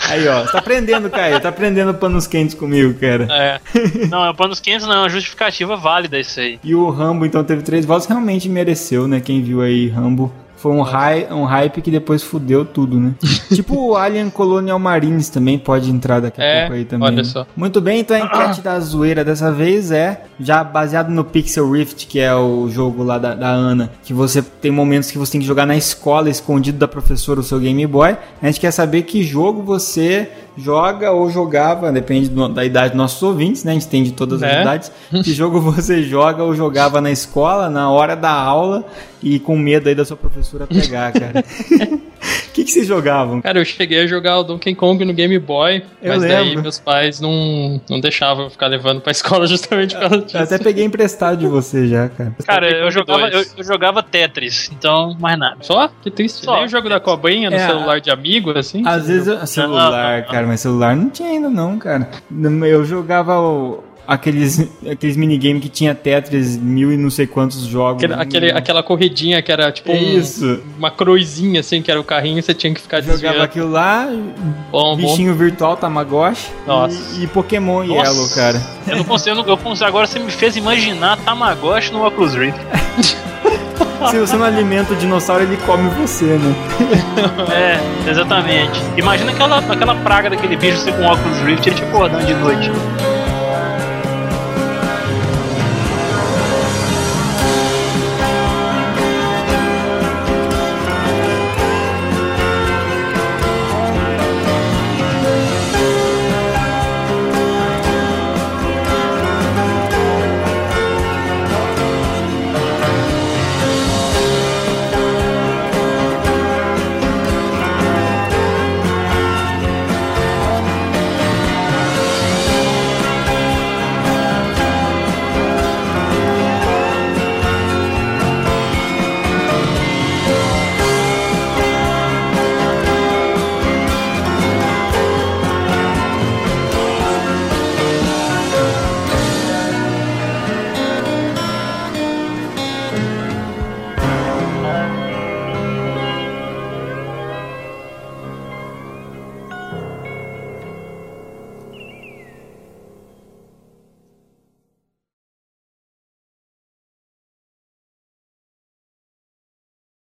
Aí, ó, você tá aprendendo, Caio, tá aprendendo panos quentes comigo, cara. é. Não, é panos quentes, não, é uma justificativa válida isso aí. E o Rambo, então, teve três votos, realmente mereceu, né? Quem viu aí Rambo. Foi um, hy um hype que depois fudeu tudo, né? *laughs* tipo o Alien Colonial Marines também pode entrar daqui a É, pouco aí também. olha né? só. Muito bem, então a enquete da zoeira dessa vez é já baseado no Pixel Rift, que é o jogo lá da, da Ana, que você tem momentos que você tem que jogar na escola, escondido da professora, o seu Game Boy. A gente quer saber que jogo você joga ou jogava, depende do- da idade dos nossos ouvintes, né? A gente tem de todas as Né? idades. *laughs* Que jogo você joga ou jogava na escola, na hora da aula e com medo aí da sua professora pegar, cara. *laughs* O que, que vocês jogavam? Cara, eu cheguei a jogar o Donkey Kong no Game Boy, Eu mas daí lembro. meus pais não, não deixavam eu ficar levando pra *laughs* escola justamente por causa disso. Eu até peguei emprestado de você já, cara. Cara, eu jogava, eu, 2. eu jogava Tetris, então mais nada. Só? Que triste. Só. Nem o jogo da cobrinha no É, celular de amigo, assim? Às vezes, eu, celular, não, não. cara, mas celular não tinha ainda não, cara. Eu jogava o- aqueles, aqueles minigames que tinha Tetris, mil e não sei quantos jogos. Aquele, aquele- aquela corridinha que era tipo um- uma cruzinha, assim, que era o carrinho você tinha que ficar Jogava desviando. aquilo lá, Bom, bom. bichinho virtual, Tamagotchi Nossa. E, e Pokémon Nossa. Yellow, cara. Eu não consigo, eu, não- eu consigo- agora você me fez imaginar Tamagotchi no Oculus Rift. *laughs* Se você não alimenta o dinossauro, ele come você, né? *laughs* É, exatamente. Imagina aquela, aquela praga daquele bicho ser com óculos Rift, ele te acordando de noite.